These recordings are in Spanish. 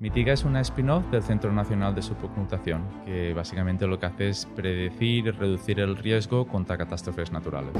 Mitiga es una spin-off del Centro Nacional de Supercomputación, que básicamente lo que hace es predecir y reducir el riesgo contra catástrofes naturales.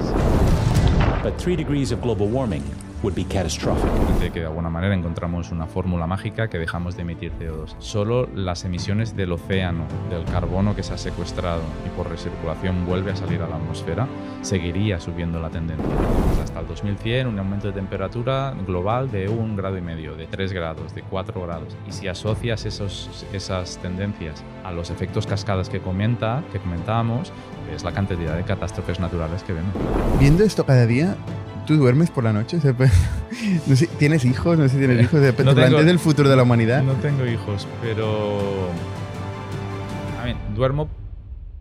But 3 degrees of global warming would be catastrophic. De que de alguna manera encontramos una fórmula mágica que dejamos de emitir CO2. Solo las emisiones del océano, del carbono que se ha secuestrado y por recirculación vuelve a salir a la atmósfera, seguiría subiendo la tendencia. Pues hasta el 2100 un aumento de temperatura global de un grado y medio, de 3 grados, de 4 grados. Y si asocias esos, esas tendencias a los efectos cascadas que comenta, que comentábamos, es la cantidad de catástrofes naturales que vemos. Viendo esto cada día, ¿tú duermes por la noche? O sea, pues, no sé, ¿Tienes hijos? No sé si tienes hijos. O sea, ¿Te No tengo- planteas el futuro de la humanidad? No tengo hijos, pero... A ver, duermo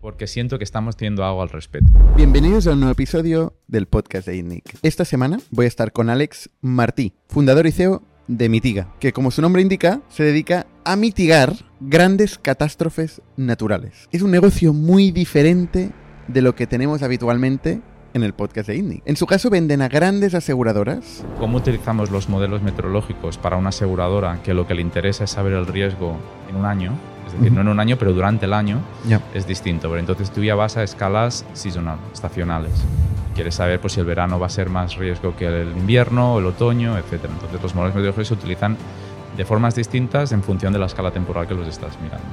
porque siento que estamos teniendo algo al respecto. Bienvenidos a un nuevo episodio del podcast de INNIC. Esta semana voy a estar con Alex Martí, fundador y CEO de Mitiga, que como su nombre indica, se dedica a mitigar grandes catástrofes naturales. Es un negocio muy diferente de lo que tenemos habitualmente en el podcast de INNIC. En su caso venden a grandes aseguradoras ¿Cómo utilizamos los modelos meteorológicos para una aseguradora que lo que le interesa es saber el riesgo en un año? Es decir, no en un año, pero durante el año Ya. es distinto. Pero entonces tú ya vas a escalas seasonal, estacionales. Quieres saber pues, si el verano va a ser más riesgo que el invierno, el otoño, etc. Entonces los modelos meteorológicos se utilizan de formas distintas en función de la escala temporal que los estás mirando.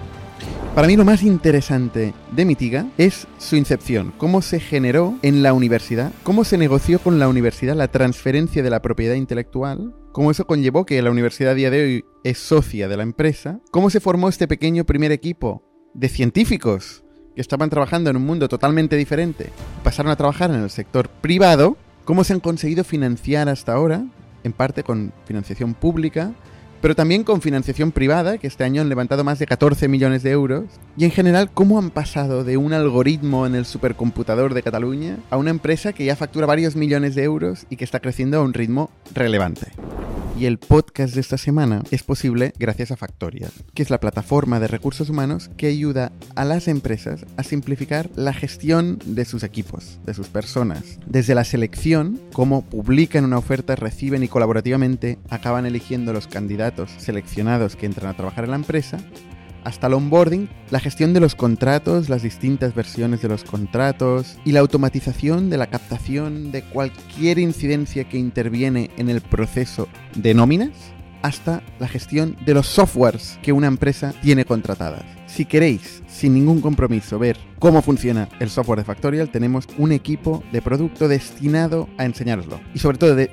Para mí lo más interesante de Mitiga es su incepción, cómo se generó en la universidad, cómo se negoció con la universidad la transferencia de la propiedad intelectual, cómo eso conllevó que la universidad a día de hoy es socia de la empresa, cómo se formó este pequeño primer equipo de científicos que estaban trabajando en un mundo totalmente diferente, pasaron a trabajar en el sector privado, cómo se han conseguido financiar hasta ahora, en parte con financiación pública, pero también con financiación privada, que este año han levantado más de 14 millones de euros, y en general cómo han pasado de un algoritmo en el supercomputador de Cataluña a una empresa que ya factura varios millones de euros y que está creciendo a un ritmo relevante. Y el podcast de esta semana es posible gracias a Factorial, que es la plataforma de recursos humanos que ayuda a las empresas a simplificar la gestión de sus equipos, de sus personas. Desde la selección, cómo publican una oferta, reciben y colaborativamente acaban eligiendo los candidatos seleccionados que entran a trabajar en la empresa, hasta el onboarding, la gestión de los contratos, las distintas versiones de los contratos y la automatización de la captación de cualquier incidencia que interviene en el proceso de nóminas, hasta la gestión de los softwares que una empresa tiene contratadas. Si queréis, sin ningún compromiso, ver cómo funciona el software de Factorial, tenemos un equipo de producto destinado a enseñároslo. Y sobre todo, de-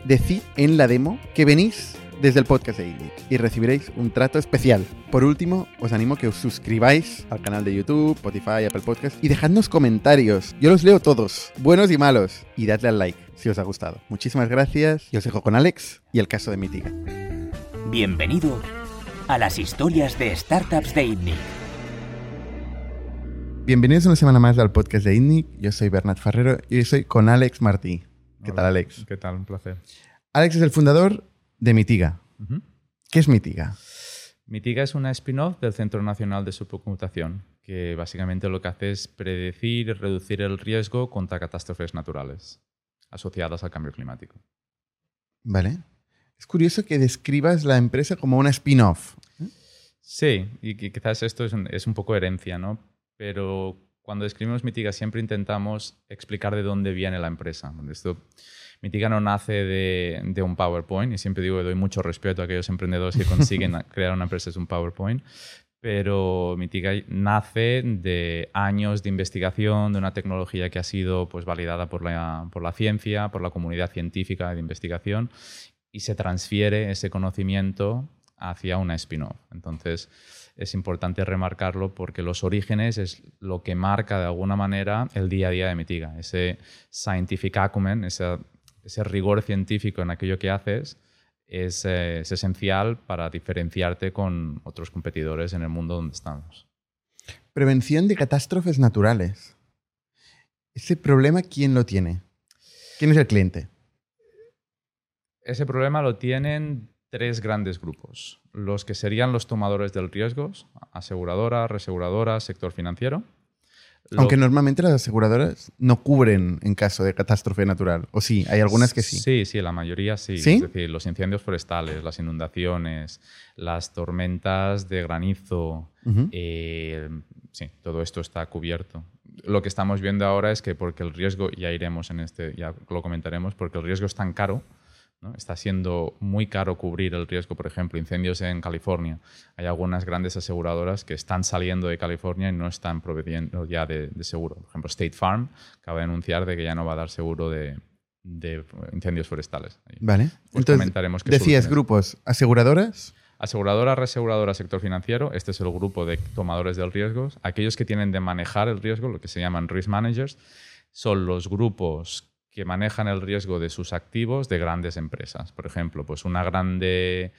en la demo que venís desde el podcast de IDIC y recibiréis un trato especial. Por último, os animo a que os suscribáis al canal de YouTube, Spotify, Apple Podcast y dejadnos comentarios. Yo los leo todos, buenos y malos. Y dadle al like si os ha gustado. Muchísimas gracias y os dejo con Alex y el caso de Mitiga. Bienvenido a las historias de startups de ITNIC. Bienvenidos una semana más al podcast de INNIC. Yo soy Bernat Ferrero y hoy soy con Alex Martí. ¿Qué tal. Alex? ¿Qué tal? Un placer. Alex es el fundador de Mitiga. ¿Qué es Mitiga? Mitiga es una spin-off del Centro Nacional de Supercomputación, que básicamente lo que hace es predecir y reducir el riesgo contra catástrofes naturales asociadas al cambio climático. ¿Vale? Es curioso que describas la empresa como una spin-off. Sí, y qui- quizás esto es un, es un poco herencia, ¿no? Pero cuando describimos Mitiga siempre intentamos explicar de dónde viene la empresa. Esto, Mitiga no nace de, de un PowerPoint, y siempre digo que doy mucho respeto a aquellos emprendedores que consiguen crear una empresa desde un PowerPoint, pero Mitiga nace de años de investigación, de una tecnología que ha sido pues, validada por la, por la ciencia, por la comunidad científica de investigación, y se transfiere ese conocimiento hacia una spin-off. Entonces, es importante remarcarlo porque los orígenes es lo que marca de alguna manera el día a día de Mitiga. Ese scientific acumen, esa- ese rigor científico en aquello que haces, es, eh, es esencial para diferenciarte con otros competidores en el mundo donde estamos. Prevención de catástrofes naturales. Ese problema, ¿quién lo tiene? ¿Quién es el cliente? Ese problema lo tienen tres grandes grupos. Los que serían los tomadores del riesgo, aseguradoras, reseguradoras, sector financiero. Lo- Aunque normalmente las aseguradoras no cubren en caso de catástrofe natural. O sí, hay algunas que sí. Sí, sí, la mayoría sí. ¿Sí? Es decir, los incendios forestales, las inundaciones, las tormentas de granizo, eh, sí, todo esto está cubierto. Lo que estamos viendo ahora es que porque el riesgo, ya iremos en este, ya lo comentaremos, porque el riesgo es tan caro, ¿no? está siendo muy caro cubrir el riesgo, por ejemplo, incendios en California. Hay algunas grandes aseguradoras que están saliendo de California y no están proveyendo ya de, de seguro. Por ejemplo, State Farm acaba de anunciar de que ya no va a dar seguro de, de incendios forestales. Vale. Pues Entonces, comentaremos decías soluciones. grupos aseguradoras. Aseguradora, reaseguradora, sector financiero. Este es el grupo de tomadores del riesgo. Aquellos que tienen de manejar el riesgo, lo que se llaman risk managers, son los grupos que manejan el riesgo de sus activos de grandes empresas. Por ejemplo, pues una grande,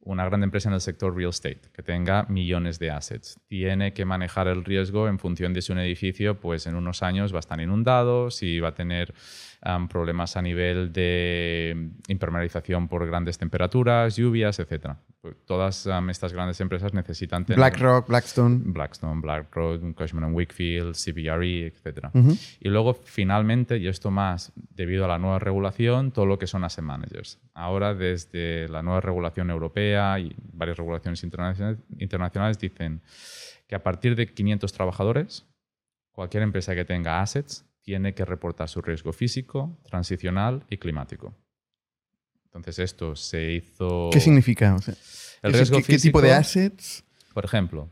una grande empresa en el sector real estate que tenga millones de assets. Tiene que manejar el riesgo en función de si un edificio, pues en unos años va a estar inundado, si va a tener am, problemas a nivel de impermeabilización por grandes temperaturas, lluvias, etc. Pues todas am, estas grandes empresas necesitan tener BlackRock, Blackstone. Blackstone, BlackRock, Cushman Wakefield, CBRE, etc. Ujú. Y luego, finalmente, y esto más debido a la nueva regulación, todo lo que son asset managers. Ahora, desde la nueva regulación europea y varias regulaciones internacionales, internacionales dicen que a partir de 500 trabajadores, cualquier empresa que tenga assets tiene que reportar su riesgo físico, transicional y climático. Entonces, esto se hizo... ¿Qué significa? O sea, El riesgo ¿qué, qué tipo de físico- assets? por ejemplo,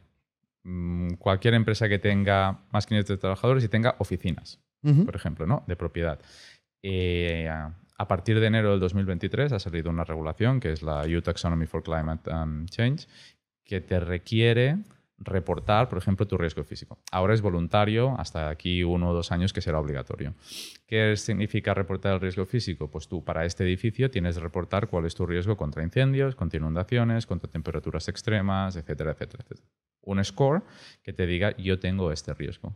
mm, cualquier empresa que tenga más de 500 trabajadores y tenga oficinas, por ejemplo, ¿no? de propiedad. Eh, a a partir de enero del 2023 ha salido una regulación que es la EU Taxonomy for Climate um, Change que te requiere reportar, por ejemplo, tu riesgo físico. Ahora es voluntario, hasta aquí uno o dos años que será obligatorio. ¿Qué significa reportar el riesgo físico? Pues tú para este edificio tienes que reportar cuál es tu riesgo contra incendios, contra inundaciones, contra temperaturas extremas, etcétera, etcétera, etcétera. Un score que te diga yo tengo este riesgo.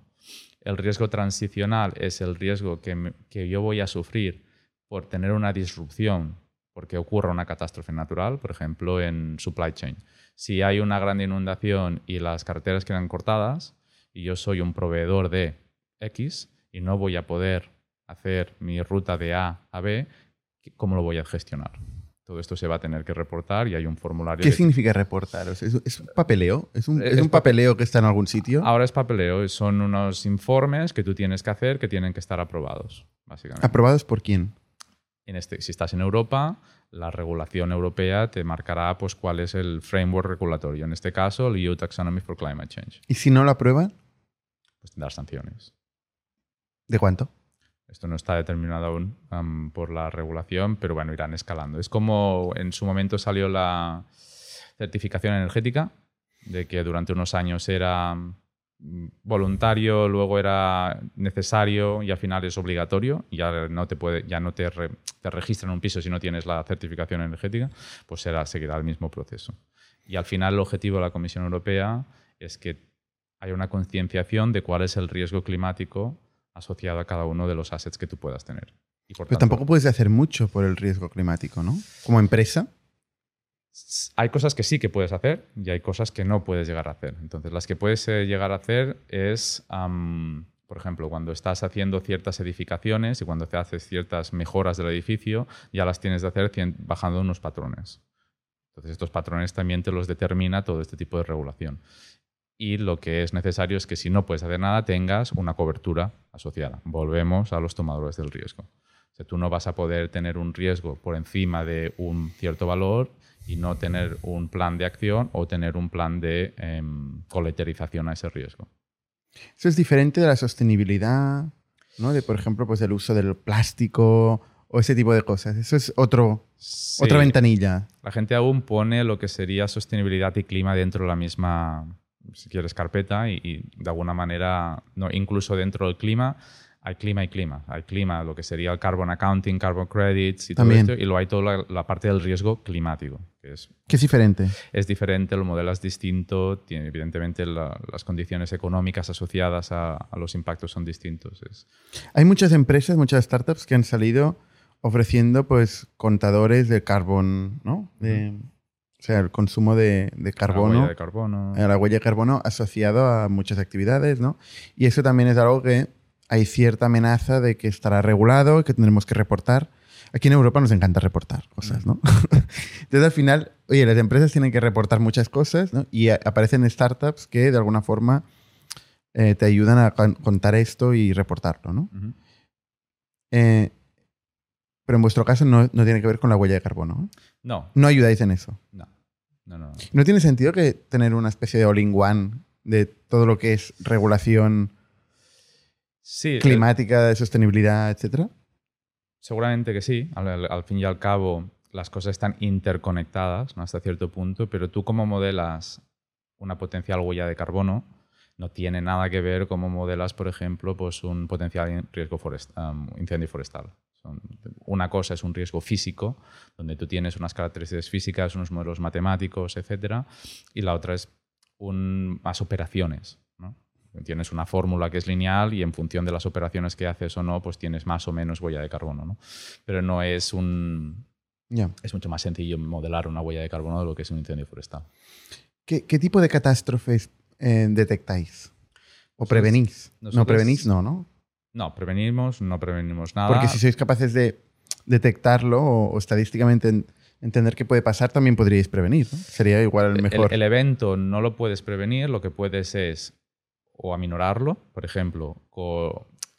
El riesgo transicional es el riesgo que, que yo voy a sufrir por tener una disrupción, porque ocurra una catástrofe natural, por ejemplo, en supply chain. Si hay una gran inundación y las carreteras quedan cortadas y yo soy un proveedor de X y no voy a poder hacer mi ruta de A a B, ¿cómo lo voy a gestionar? Todo esto se va a tener que reportar y hay un formulario. ¿Qué de- significa reportar? ¿Es, es un papeleo? ¿Es un, Es es un pa- papeleo que está en algún sitio? Ahora es papeleo, son unos informes que tú tienes que hacer que tienen que estar aprobados, básicamente. ¿Aprobados por quién? En este, si estás en Europa, la regulación europea te marcará pues, cuál es el framework regulatorio. En este caso, el EU Taxonomy for Climate Change. ¿Y si no lo aprueban? Pues tendrás sanciones. ¿De cuánto? Esto no está determinado aún por la regulación, pero bueno, irán escalando. Es como en su momento salió la certificación energética, de que durante unos años era voluntario, luego era necesario y al final es obligatorio. Ya no te, puede, ya no te, re- te registran un piso si no tienes la certificación energética, pues será, seguirá el mismo proceso. Y al final el objetivo de la Comisión Europea es que haya una concienciación de cuál es el riesgo climático asociado a cada uno de los assets que tú puedas tener. Y por Pero tanto, tampoco puedes hacer mucho por el riesgo climático, ¿no? Como empresa. Hay cosas que sí que puedes hacer y hay cosas que no puedes llegar a hacer. Entonces, las que puedes eh, llegar a hacer es, por ejemplo, cuando estás haciendo ciertas edificaciones y cuando te haces ciertas mejoras del edificio, ya las tienes de hacer bajando unos patrones. Entonces, estos patrones también te los determina todo este tipo de regulación. Y lo que es necesario es que si no puedes hacer nada, tengas una cobertura asociada. Volvemos a los tomadores del riesgo. O sea, tú no vas a poder tener un riesgo por encima de un cierto valor y no tener un plan de acción o tener un plan de em, coleterización a ese riesgo. Eso es diferente de la sostenibilidad, ¿no? De, por ejemplo, pues del uso del plástico o ese tipo de cosas. Eso es otro, Sí, otra ventanilla. La gente aún pone lo que sería sostenibilidad y clima dentro de la misma, si quieres, carpeta y, y de alguna manera, no, incluso dentro del clima, hay clima y clima. Hay clima, lo que sería el carbon accounting, carbon credits y todo También. esto, y luego hay toda la, la parte del riesgo climático, que es ¿Qué es diferente? es diferente, el modelo es distinto, tiene, evidentemente la- las condiciones económicas asociadas a, a los impactos son distintos. Es, Hay muchas empresas, muchas startups que han salido ofreciendo pues contadores de carbón, ¿no? De O sea, el consumo de, de La carbono. huella de carbono. la huella de carbono asociado a muchas actividades, ¿no? Y eso también es algo que hay cierta amenaza de que estará regulado y que tendremos que reportar. Aquí en Europa nos encanta reportar cosas, ¿no? Entonces al final, oye, las empresas tienen que reportar muchas cosas ¿no? y aparecen startups que de alguna forma eh, te ayudan a con- contar esto y reportarlo, ¿no? Eh, pero en vuestro caso no, no tiene que ver con la huella de carbono. ¿eh? No, No ayudáis en eso. no, no, no. ¿No tiene sentido que tener una especie de all-in-one de todo lo que es regulación Sí, el- climática, de sostenibilidad, etcétera? Seguramente que sí. Al, fin y al cabo, las cosas están interconectadas ¿no? hasta cierto punto, pero tú como modelas una potencial huella de carbono, no tiene nada que ver como modelas, por ejemplo, pues un potencial riesgo forest- um, incendio forestal. Son- una cosa es un riesgo físico, donde tú tienes unas características físicas, unos modelos matemáticos, etcétera, y la otra es un, más operaciones. Tienes una fórmula que es lineal y en función de las operaciones que haces o no, pues tienes más o menos huella de carbono. ¿no? Pero no es un. Es mucho más sencillo modelar una huella de carbono de lo que es un incendio forestal. ¿Qué, qué tipo de catástrofes eh, detectáis? ¿O Nosotros- prevenís? No, prevenís no, ¿no? No, prevenimos, no prevenimos nada. Porque si sois capaces de detectarlo o, o estadísticamente en- entender qué puede pasar, también podríais prevenir. ¿no? Sería igual el El- mejor. El, evento no lo puedes prevenir, lo que puedes es o aminorarlo, por ejemplo,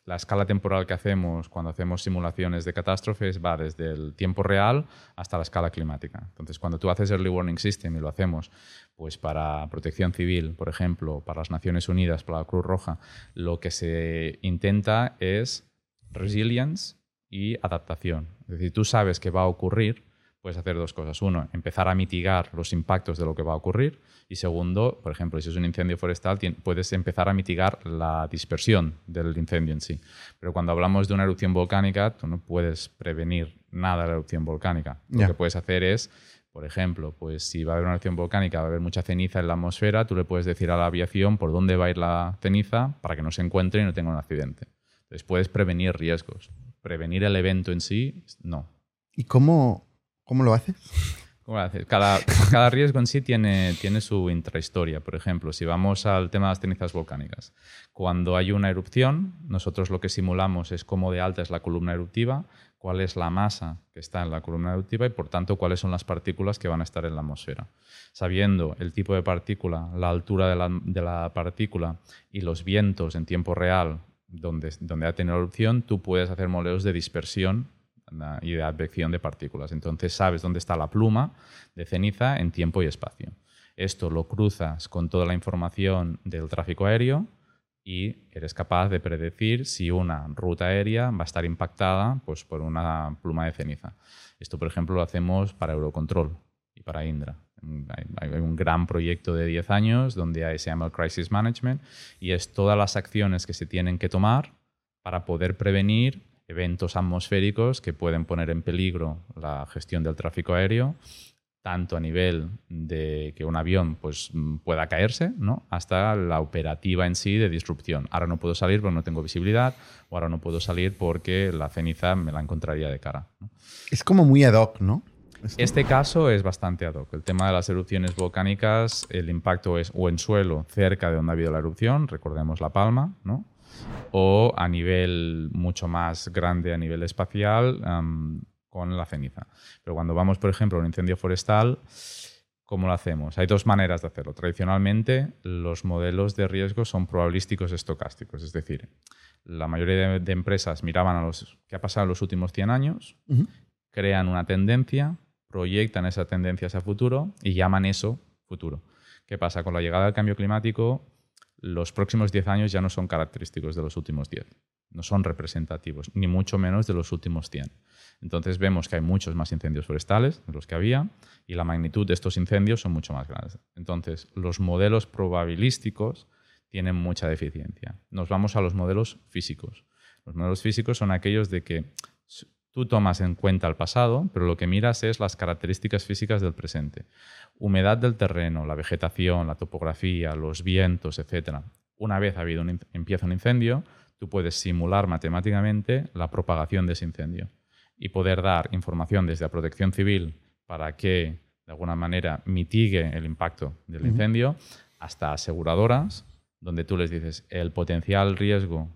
la escala temporal que hacemos cuando hacemos simulaciones de catástrofes va desde el tiempo real hasta la escala climática. Entonces, cuando tú haces Early Warning System y lo hacemos pues para protección civil, por ejemplo, para las Naciones Unidas, para la Cruz Roja, lo que se intenta es resilience y adaptación. Es decir, tú sabes que va a ocurrir, puedes hacer dos cosas. Uno, empezar a mitigar los impactos de lo que va a ocurrir. Y segundo, por ejemplo, si es un incendio forestal, puedes empezar a mitigar la dispersión del incendio en sí. Pero cuando hablamos de una erupción volcánica, tú no puedes prevenir nada de la erupción volcánica. Lo que puedes hacer es, por ejemplo, pues si va a haber una erupción volcánica, va a haber mucha ceniza en la atmósfera, tú le puedes decir a la aviación por dónde va a ir la ceniza para que no se encuentre y no tenga un accidente. Entonces puedes prevenir riesgos. Prevenir el evento en sí, no. ¿Y cómo, cómo lo haces? Cada, riesgo en sí tiene, su intrahistoria. Por ejemplo, si vamos al tema de las cenizas volcánicas, cuando hay una erupción, nosotros lo que simulamos es cómo de alta es la columna eruptiva, cuál es la masa que está en la columna eruptiva y, por tanto, cuáles son las partículas que van a estar en la atmósfera. Sabiendo el tipo de partícula, la altura de la, de la partícula y los vientos en tiempo real donde, donde ha tenido erupción, tú puedes hacer modelos de dispersión y de advección de partículas. Entonces sabes dónde está la pluma de ceniza en tiempo y espacio. Esto lo cruzas con toda la información del tráfico aéreo y eres capaz de predecir si una ruta aérea va a estar impactada pues, por una pluma de ceniza. Esto, por ejemplo, lo hacemos para Eurocontrol y para Indra. Hay, un gran proyecto de 10 años donde se llama Crisis Management y es todas las acciones que se tienen que tomar para poder prevenir eventos atmosféricos que pueden poner en peligro la gestión del tráfico aéreo, tanto a nivel de que un avión pues, mm, pueda caerse, ¿no? hasta la operativa en sí de disrupción. Ahora no puedo salir porque no tengo visibilidad, o ahora no puedo salir porque la ceniza me la encontraría de cara. ¿no? Es como muy ad hoc, ¿no? Este caso es bastante ad hoc. El tema de las erupciones volcánicas, el impacto es o en suelo cerca de donde ha habido la erupción, recordemos La Palma, ¿no? O a nivel mucho más grande, a nivel espacial, am, con la ceniza. Pero cuando vamos, por ejemplo, a un incendio forestal, ¿cómo lo hacemos? Hay dos maneras de hacerlo. Tradicionalmente, los modelos de riesgo son probabilísticos estocásticos, es decir, la mayoría de, de empresas miraban a los qué ha pasado en los últimos 100 años, crean una tendencia, proyectan esa tendencia hacia futuro y llaman eso futuro. ¿Qué pasa? Con la llegada del cambio climático, los próximos 10 años ya no son característicos de los últimos 10. No son representativos, ni mucho menos de los últimos 100. Entonces vemos que hay muchos más incendios forestales de los que había y la magnitud de estos incendios son mucho más grandes. Entonces, los modelos probabilísticos tienen mucha deficiencia. Nos vamos a los modelos físicos. Los modelos físicos son aquellos de que tú tomas en cuenta el pasado, pero lo que miras es las características físicas del presente. Humedad del terreno, la vegetación, la topografía, los vientos, etc. Una vez ha habido un empieza un incendio, tú puedes simular matemáticamente la propagación de ese incendio y poder dar información desde la protección civil para que de alguna manera mitigue el impacto del incendio, hasta aseguradoras, donde tú les dices el potencial riesgo.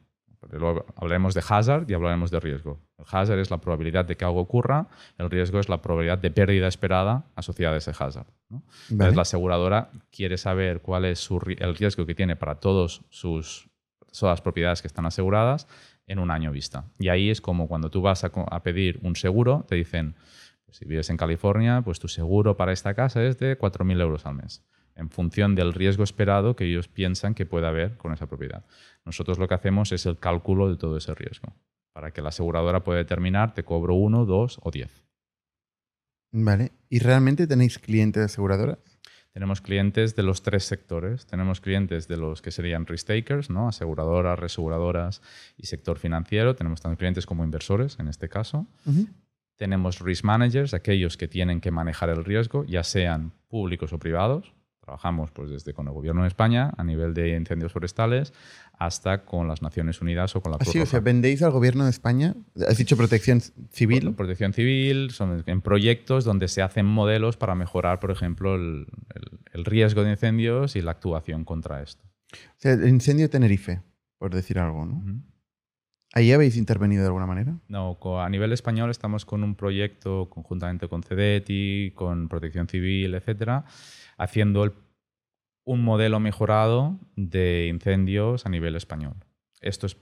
Luego hablaremos de hazard y hablaremos de riesgo. El hazard es la probabilidad de que algo ocurra, el riesgo es la probabilidad de pérdida esperada asociada a ese hazard. ¿no? Entonces, la aseguradora quiere saber cuál es su el riesgo que tiene para todos sus, todas las propiedades que están aseguradas en un año vista. Y ahí es como cuando tú vas a, a pedir un seguro, te dicen, pues si vives en California, pues tu seguro para esta casa es de 4.000 euros al mes, en función del riesgo esperado que ellos piensan que puede haber con esa propiedad. Nosotros lo que hacemos es el cálculo de todo ese riesgo, para que la aseguradora pueda determinar, te cobro uno, dos o diez. Vale. ¿Y realmente tenéis clientes aseguradoras? Tenemos clientes de los tres sectores. Tenemos clientes de los que serían risk takers, ¿no? aseguradoras, reseguradoras y sector financiero. Tenemos también clientes como inversores, en este caso. Tenemos risk managers, aquellos que tienen que manejar el riesgo, ya sean públicos o privados. Trabajamos pues, desde con el Gobierno de España a nivel de incendios forestales hasta con las Naciones Unidas o con la Cruz Así, o sea, vendéis al gobierno de España. Has dicho protección civil. Por- Protección civil, son en proyectos donde se hacen modelos para mejorar, por ejemplo, el- el- el riesgo de incendios y la actuación contra esto. O sea, el incendio de Tenerife, por decir algo, ¿no? Ujú. ¿Ahí habéis intervenido de alguna manera? No, a nivel español estamos con un proyecto conjuntamente con CEDETI, con Protección Civil, etcétera, haciendo un modelo mejorado de incendios a nivel español. Esto es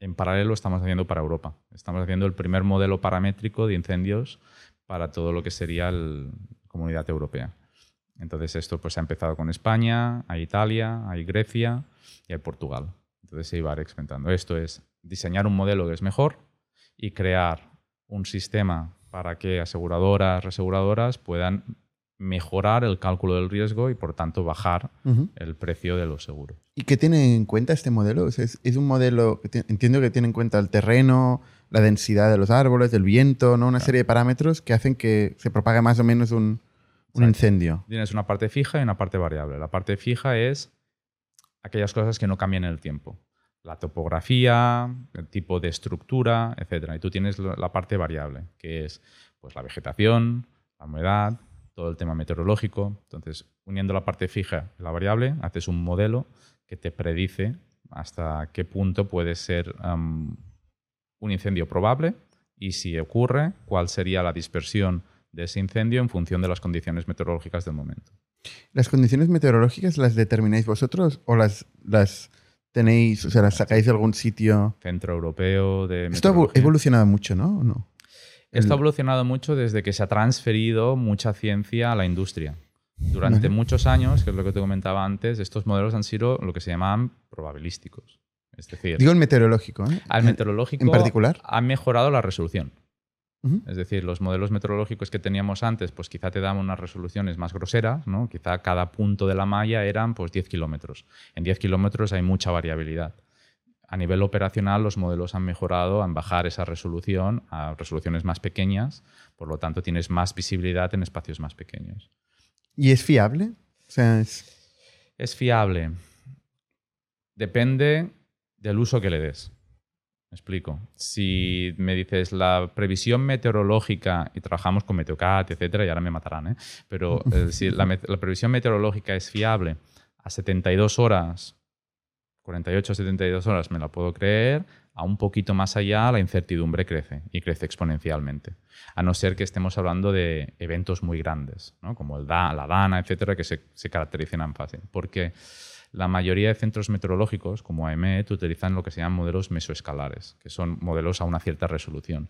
en paralelo estamos haciendo para Europa. Estamos haciendo el primer modelo paramétrico de incendios para todo lo que sería la comunidad europea. Entonces esto pues ha empezado con España, hay Italia, hay Grecia y hay Portugal. Entonces se iba experimentando. Esto es diseñar un modelo que es mejor y crear un sistema para que aseguradoras, reseguradoras puedan mejorar el cálculo del riesgo y por tanto bajar el precio de los seguros. ¿Y qué tiene en cuenta este modelo? O sea, es, es un modelo que ti- entiendo que tiene en cuenta el terreno, la densidad de los árboles, el viento, ¿no? Una serie de parámetros que hacen que se propague más o menos un, incendio. Tienes una parte fija y una parte variable. La parte fija es aquellas cosas que no cambian en el tiempo. La topografía, el tipo de estructura, etc. Y tú tienes la parte variable, que es pues, la vegetación, la humedad, todo el tema meteorológico. Entonces, uniendo la parte fija y la variable, haces un modelo que te predice hasta qué punto puede ser un incendio probable y si ocurre, cuál sería la dispersión de ese incendio en función de las condiciones meteorológicas del momento. ¿Las condiciones meteorológicas las determináis vosotros o las, las tenéis, o sea, las sacáis de algún sitio? Centro Europeo de Esto ha evolucionado mucho, ¿no? ¿O no? Esto ha El- evolucionado mucho desde que se ha transferido mucha ciencia a la industria. Durante muchos años, que es lo que te comentaba antes, estos modelos han sido lo que se llamaban probabilísticos. Es decir, Digo el meteorológico, ¿eh? al meteorológico en particular. ha mejorado la resolución. Es decir, los modelos meteorológicos que teníamos antes, pues quizá te daban unas resoluciones más groseras, ¿no? Quizá cada punto de la malla eran pues 10 kilómetros. En 10 kilómetros hay mucha variabilidad. A nivel operacional, los modelos han mejorado en bajar esa resolución a resoluciones más pequeñas, por lo tanto tienes más visibilidad en espacios más pequeños. ¿Y es fiable? O sea, es... ¿Es fiable? Depende del uso que le des. Me explico. Si me dices la previsión meteorológica, y trabajamos con Meteocat, etcétera, y ahora me matarán, ¿eh? pero eh, si la, previsión meteorológica es fiable a 72 horas, 48 72 horas, me la puedo creer, a un poquito más allá la incertidumbre crece y crece exponencialmente. A no ser que estemos hablando de eventos muy grandes, como el da, la DANA, etcétera, que se, se caracterizan en fase. Porque la mayoría de centros meteorológicos, como AEMET, utilizan lo que se llaman modelos mesoescalares, que son modelos a una cierta resolución.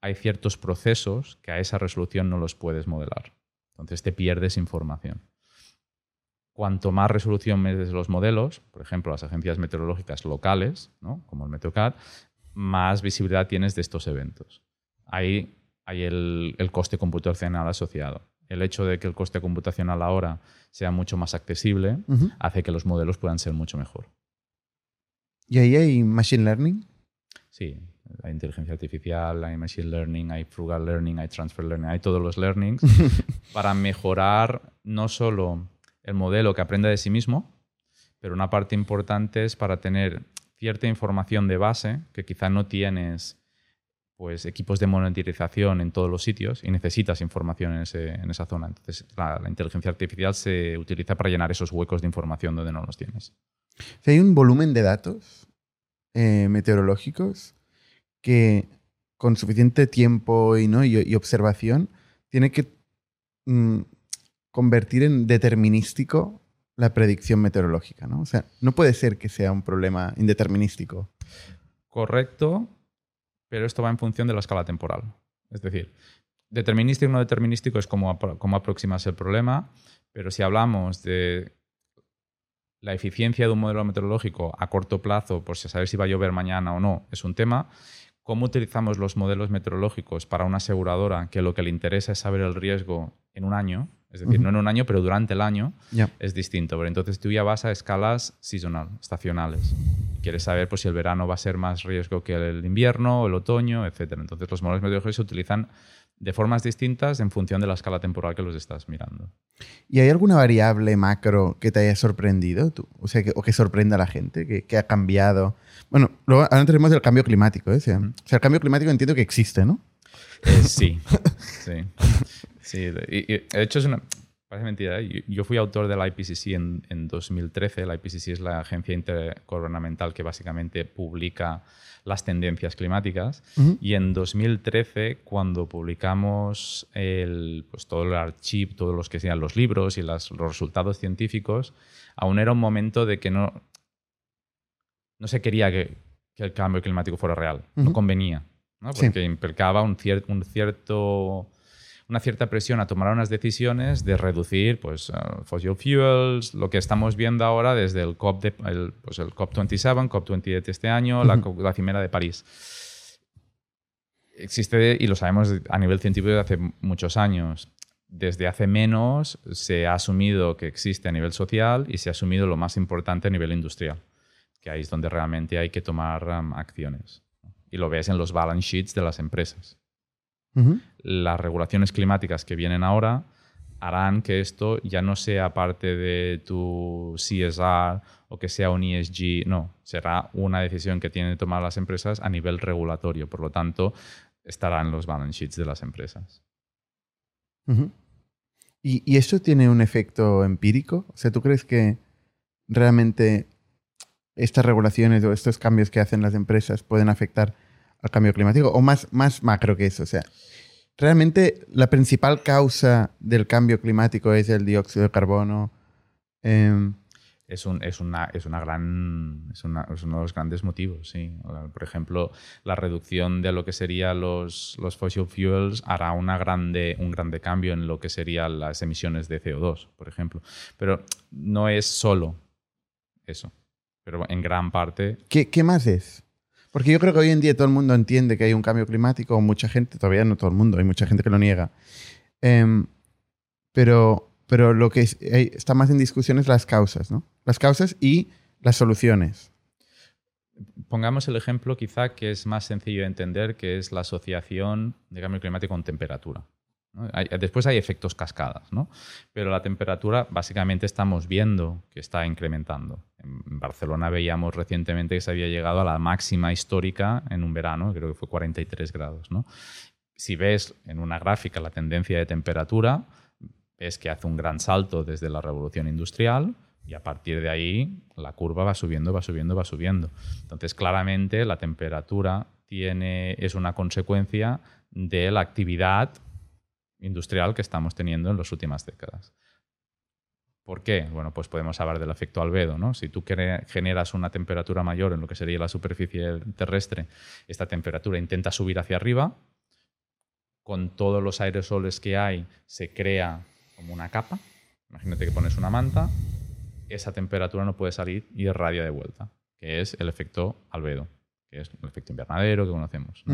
Hay ciertos procesos que a esa resolución no los puedes modelar. Entonces te pierdes información. Cuanto más resolución metes los modelos, por ejemplo, las agencias meteorológicas locales, ¿no? como el Meteocat, más visibilidad tienes de estos eventos. Ahí hay el, el coste computacional asociado. El hecho de que el coste computacional ahora sea mucho más accesible hace que los modelos puedan ser mucho mejor. ¿Y ahí hay machine learning? Sí, hay inteligencia artificial, hay machine learning, hay frugal learning, hay transfer learning, hay todos los learnings para mejorar no solo el modelo que aprenda de sí mismo, pero una parte importante es para tener cierta información de base que quizá no tienes pues, equipos de monitorización en todos los sitios y necesitas información en, esa zona. Entonces, la, inteligencia artificial se utiliza para llenar esos huecos de información donde no los tienes. Si hay un volumen de datos eh, meteorológicos que con suficiente tiempo y, ¿no? y, observación tiene que mm, convertir en determinístico la predicción meteorológica, ¿no? O sea, no puede ser que sea un problema indeterminístico. Correcto, pero esto va en función de la escala temporal. Es decir, determinístico o no determinístico es como, como aproximarse el problema, pero si hablamos de la eficiencia de un modelo meteorológico a corto plazo, por si saber si va a llover mañana o no, es un tema. ¿Cómo utilizamos los modelos meteorológicos para una aseguradora que lo que le interesa es saber el riesgo en un año? Es decir, no en un año, pero durante el año es distinto. Pero entonces tú ya vas a escalas seasonal, estacionales. Quieres saber pues, si el verano va a ser más riesgo que el invierno el otoño, etc. Entonces los modelos meteorológicos se utilizan de formas distintas en función de la escala temporal que los estás mirando. ¿Y hay alguna variable macro que te haya sorprendido tú? O sea, que, o que sorprenda a la gente, que, ha cambiado. Bueno, luego ahora tenemos el cambio climático. ¿eh? O, sea, el cambio climático entiendo que existe, ¿no? Eh, sí, sí. Sí, y, de hecho es una... Parece mentira, ¿eh? yo, fui autor del IPCC en, en 2013. La IPCC es la agencia intergubernamental que básicamente publica las tendencias climáticas. Y en 2013, cuando publicamos el, pues, todo el archivo, todos los que sean los libros y los resultados científicos, aún era un momento de que no, no se quería que, que el cambio climático fuera real. No convenía. ¿no? Porque implicaba un, un cierto una cierta presión a tomar unas decisiones de reducir pues, uh, fossil fuels, lo que estamos viendo ahora desde el, COP de, el, pues el COP27, COP28 este año, la, la Cimera de París. Existe, y lo sabemos a nivel científico desde hace muchos años, desde hace menos se ha asumido que existe a nivel social y se ha asumido lo más importante a nivel industrial, que ahí es donde realmente hay que tomar um, acciones. Y lo ves en los balance sheets de las empresas las regulaciones climáticas que vienen ahora harán que esto ya no sea parte de tu CSR o que sea un ESG, no, será una decisión que tienen que tomar las empresas a nivel regulatorio, por lo tanto, estará en los balance sheets de las empresas. ¿Y, ¿Y eso tiene un efecto empírico? O sea, ¿tú crees que realmente estas regulaciones o estos cambios que hacen las empresas pueden afectar al cambio climático? ¿O más, más macro que eso? O sea, realmente la principal causa del cambio climático es el dióxido de carbono. Em, es, un, es, una, es, una gran, es, uno de los grandes motivos, sí. Por ejemplo, la reducción de lo que serían los, los fossil fuels hará una grande, un grande cambio en lo que serían las emisiones de CO2, por ejemplo. Pero no es solo eso, pero en gran parte... ¿Qué, qué más es? Porque yo creo que hoy en día todo el mundo entiende que hay un cambio climático, mucha gente, todavía no todo el mundo, hay mucha gente que lo niega. Em, pero, pero lo que está más en discusión es las causas, ¿no? Las causas y las soluciones. Pongamos el ejemplo quizá que es más sencillo de entender, que es la asociación de cambio climático con temperatura después hay efectos cascadas, ¿no? pero la temperatura básicamente estamos viendo que está incrementando. En Barcelona veíamos recientemente que se había llegado a la máxima histórica en un verano, creo que fue 43 grados. ¿no? Si ves en una gráfica la tendencia de temperatura, ves que hace un gran salto desde la revolución industrial y a partir de ahí la curva va subiendo, va subiendo, va subiendo. Entonces, claramente la temperatura tiene, es una consecuencia de la actividad industrial que estamos teniendo en las últimas décadas. ¿Por qué? Bueno, pues podemos hablar del efecto albedo. ¿no? Si tú generas una temperatura mayor en lo que sería la superficie terrestre, esta temperatura intenta subir hacia arriba. Con todos los aerosoles que hay, se crea como una capa. Imagínate que pones una manta, esa temperatura no puede salir y irradia de vuelta, que es el efecto albedo que es el efecto invernadero que conocemos.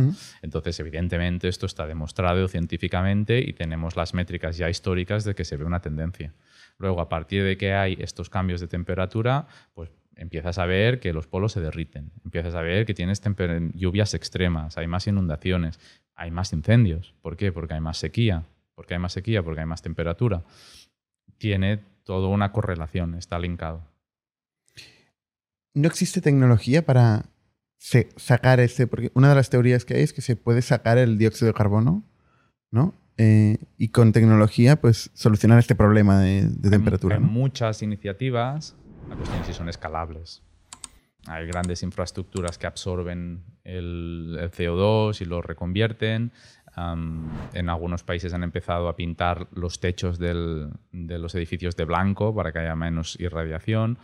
Entonces, evidentemente, esto está demostrado científicamente y tenemos las métricas ya históricas de que se ve una tendencia. Luego, a partir de que hay estos cambios de temperatura, pues empiezas a ver que los polos se derriten, empiezas a ver que tienes lluvias extremas, hay más inundaciones, hay más incendios. ¿Por qué? Porque hay más sequía. ¿Por qué hay más sequía? Porque hay más temperatura. Tiene toda una correlación, está linkado. ¿No existe tecnología para sacar ese, porque una de las teorías que hay es que se puede sacar el dióxido de carbono, ¿no? Eh, y con tecnología, pues solucionar este problema de, temperatura. Hay muchas iniciativas, la cuestión es si son escalables. Hay grandes infraestructuras que absorben el, CO2 y lo reconvierten. en algunos países han empezado a pintar los techos de los edificios de blanco para que haya menos irradiación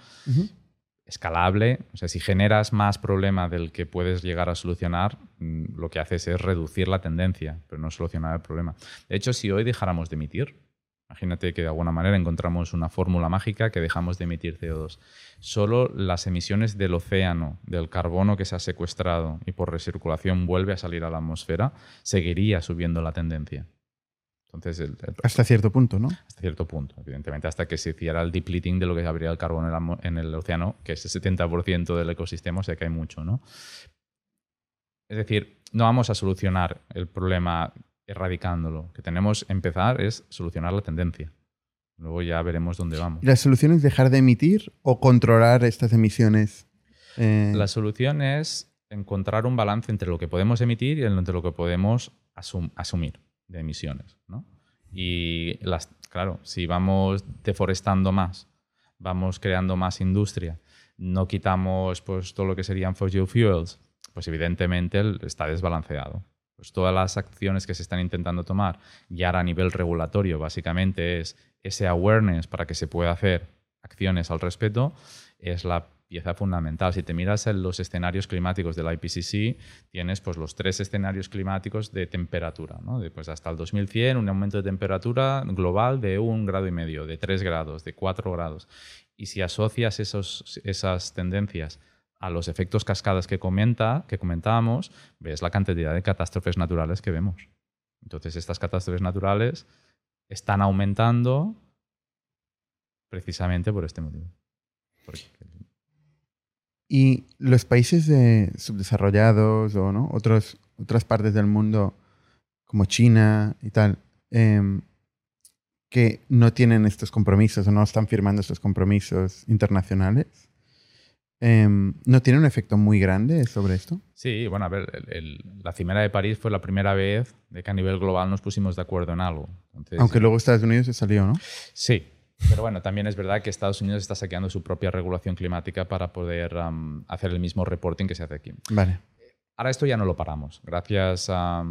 escalable. O sea, si generas más problema del que puedes llegar a solucionar, mm, lo que haces es reducir la tendencia, pero no solucionar el problema. De hecho, si hoy dejáramos de emitir, imagínate que de alguna manera encontramos una fórmula mágica que dejamos de emitir CO2, solo las emisiones del océano, del carbono que se ha secuestrado y por recirculación vuelve a salir a la atmósfera, seguiría subiendo la tendencia hasta cierto punto, ¿no? Hasta cierto punto, evidentemente, hasta que se hiciera el depleting de lo que habría el carbono en, el océano, que es el 70% del ecosistema, o sea que hay mucho, ¿no? Es decir, no vamos a solucionar el problema erradicándolo. Lo que tenemos que empezar es solucionar la tendencia. Luego ya veremos dónde vamos. ¿Y la solución es dejar de emitir o controlar estas emisiones? Eh, la solución es encontrar un balance entre lo que podemos emitir y entre lo que podemos asumir de emisiones. ¿no? Y las, claro, si vamos deforestando más, vamos creando más industria, no quitamos pues, todo lo que serían fossil fuels, pues evidentemente está desbalanceado. Pues todas las acciones que se están intentando tomar, y ahora a nivel regulatorio, básicamente es ese awareness para que se pueda hacer acciones al respecto, es la pieza fundamental. Si te miras en los escenarios climáticos del IPCC, tienes pues, los tres escenarios climáticos de temperatura. ¿no? Pues, hasta el 2100, un aumento de temperatura global de un grado y medio, de tres grados, de cuatro grados. Y si asocias esos, esas tendencias a los efectos cascadas que, comenta, que comentábamos, ves la cantidad de catástrofes naturales que vemos. Entonces, estas catástrofes naturales están aumentando precisamente por este motivo. Y los países subdesarrollados o ¿no? Otros, otras partes del mundo, como China y tal, em, que no tienen estos compromisos o no están firmando estos compromisos internacionales, em, ¿no tiene un efecto muy grande sobre esto? Sí, bueno, a ver, la Cimera de París fue la primera vez de que a nivel global nos pusimos de acuerdo en algo. Aunque luego Estados Unidos se salió, ¿no? Sí, pero bueno, también es verdad que Estados Unidos está saqueando su propia regulación climática para poder hacer el mismo reporting que se hace aquí. Vale. Ahora esto ya no lo paramos. Gracias a...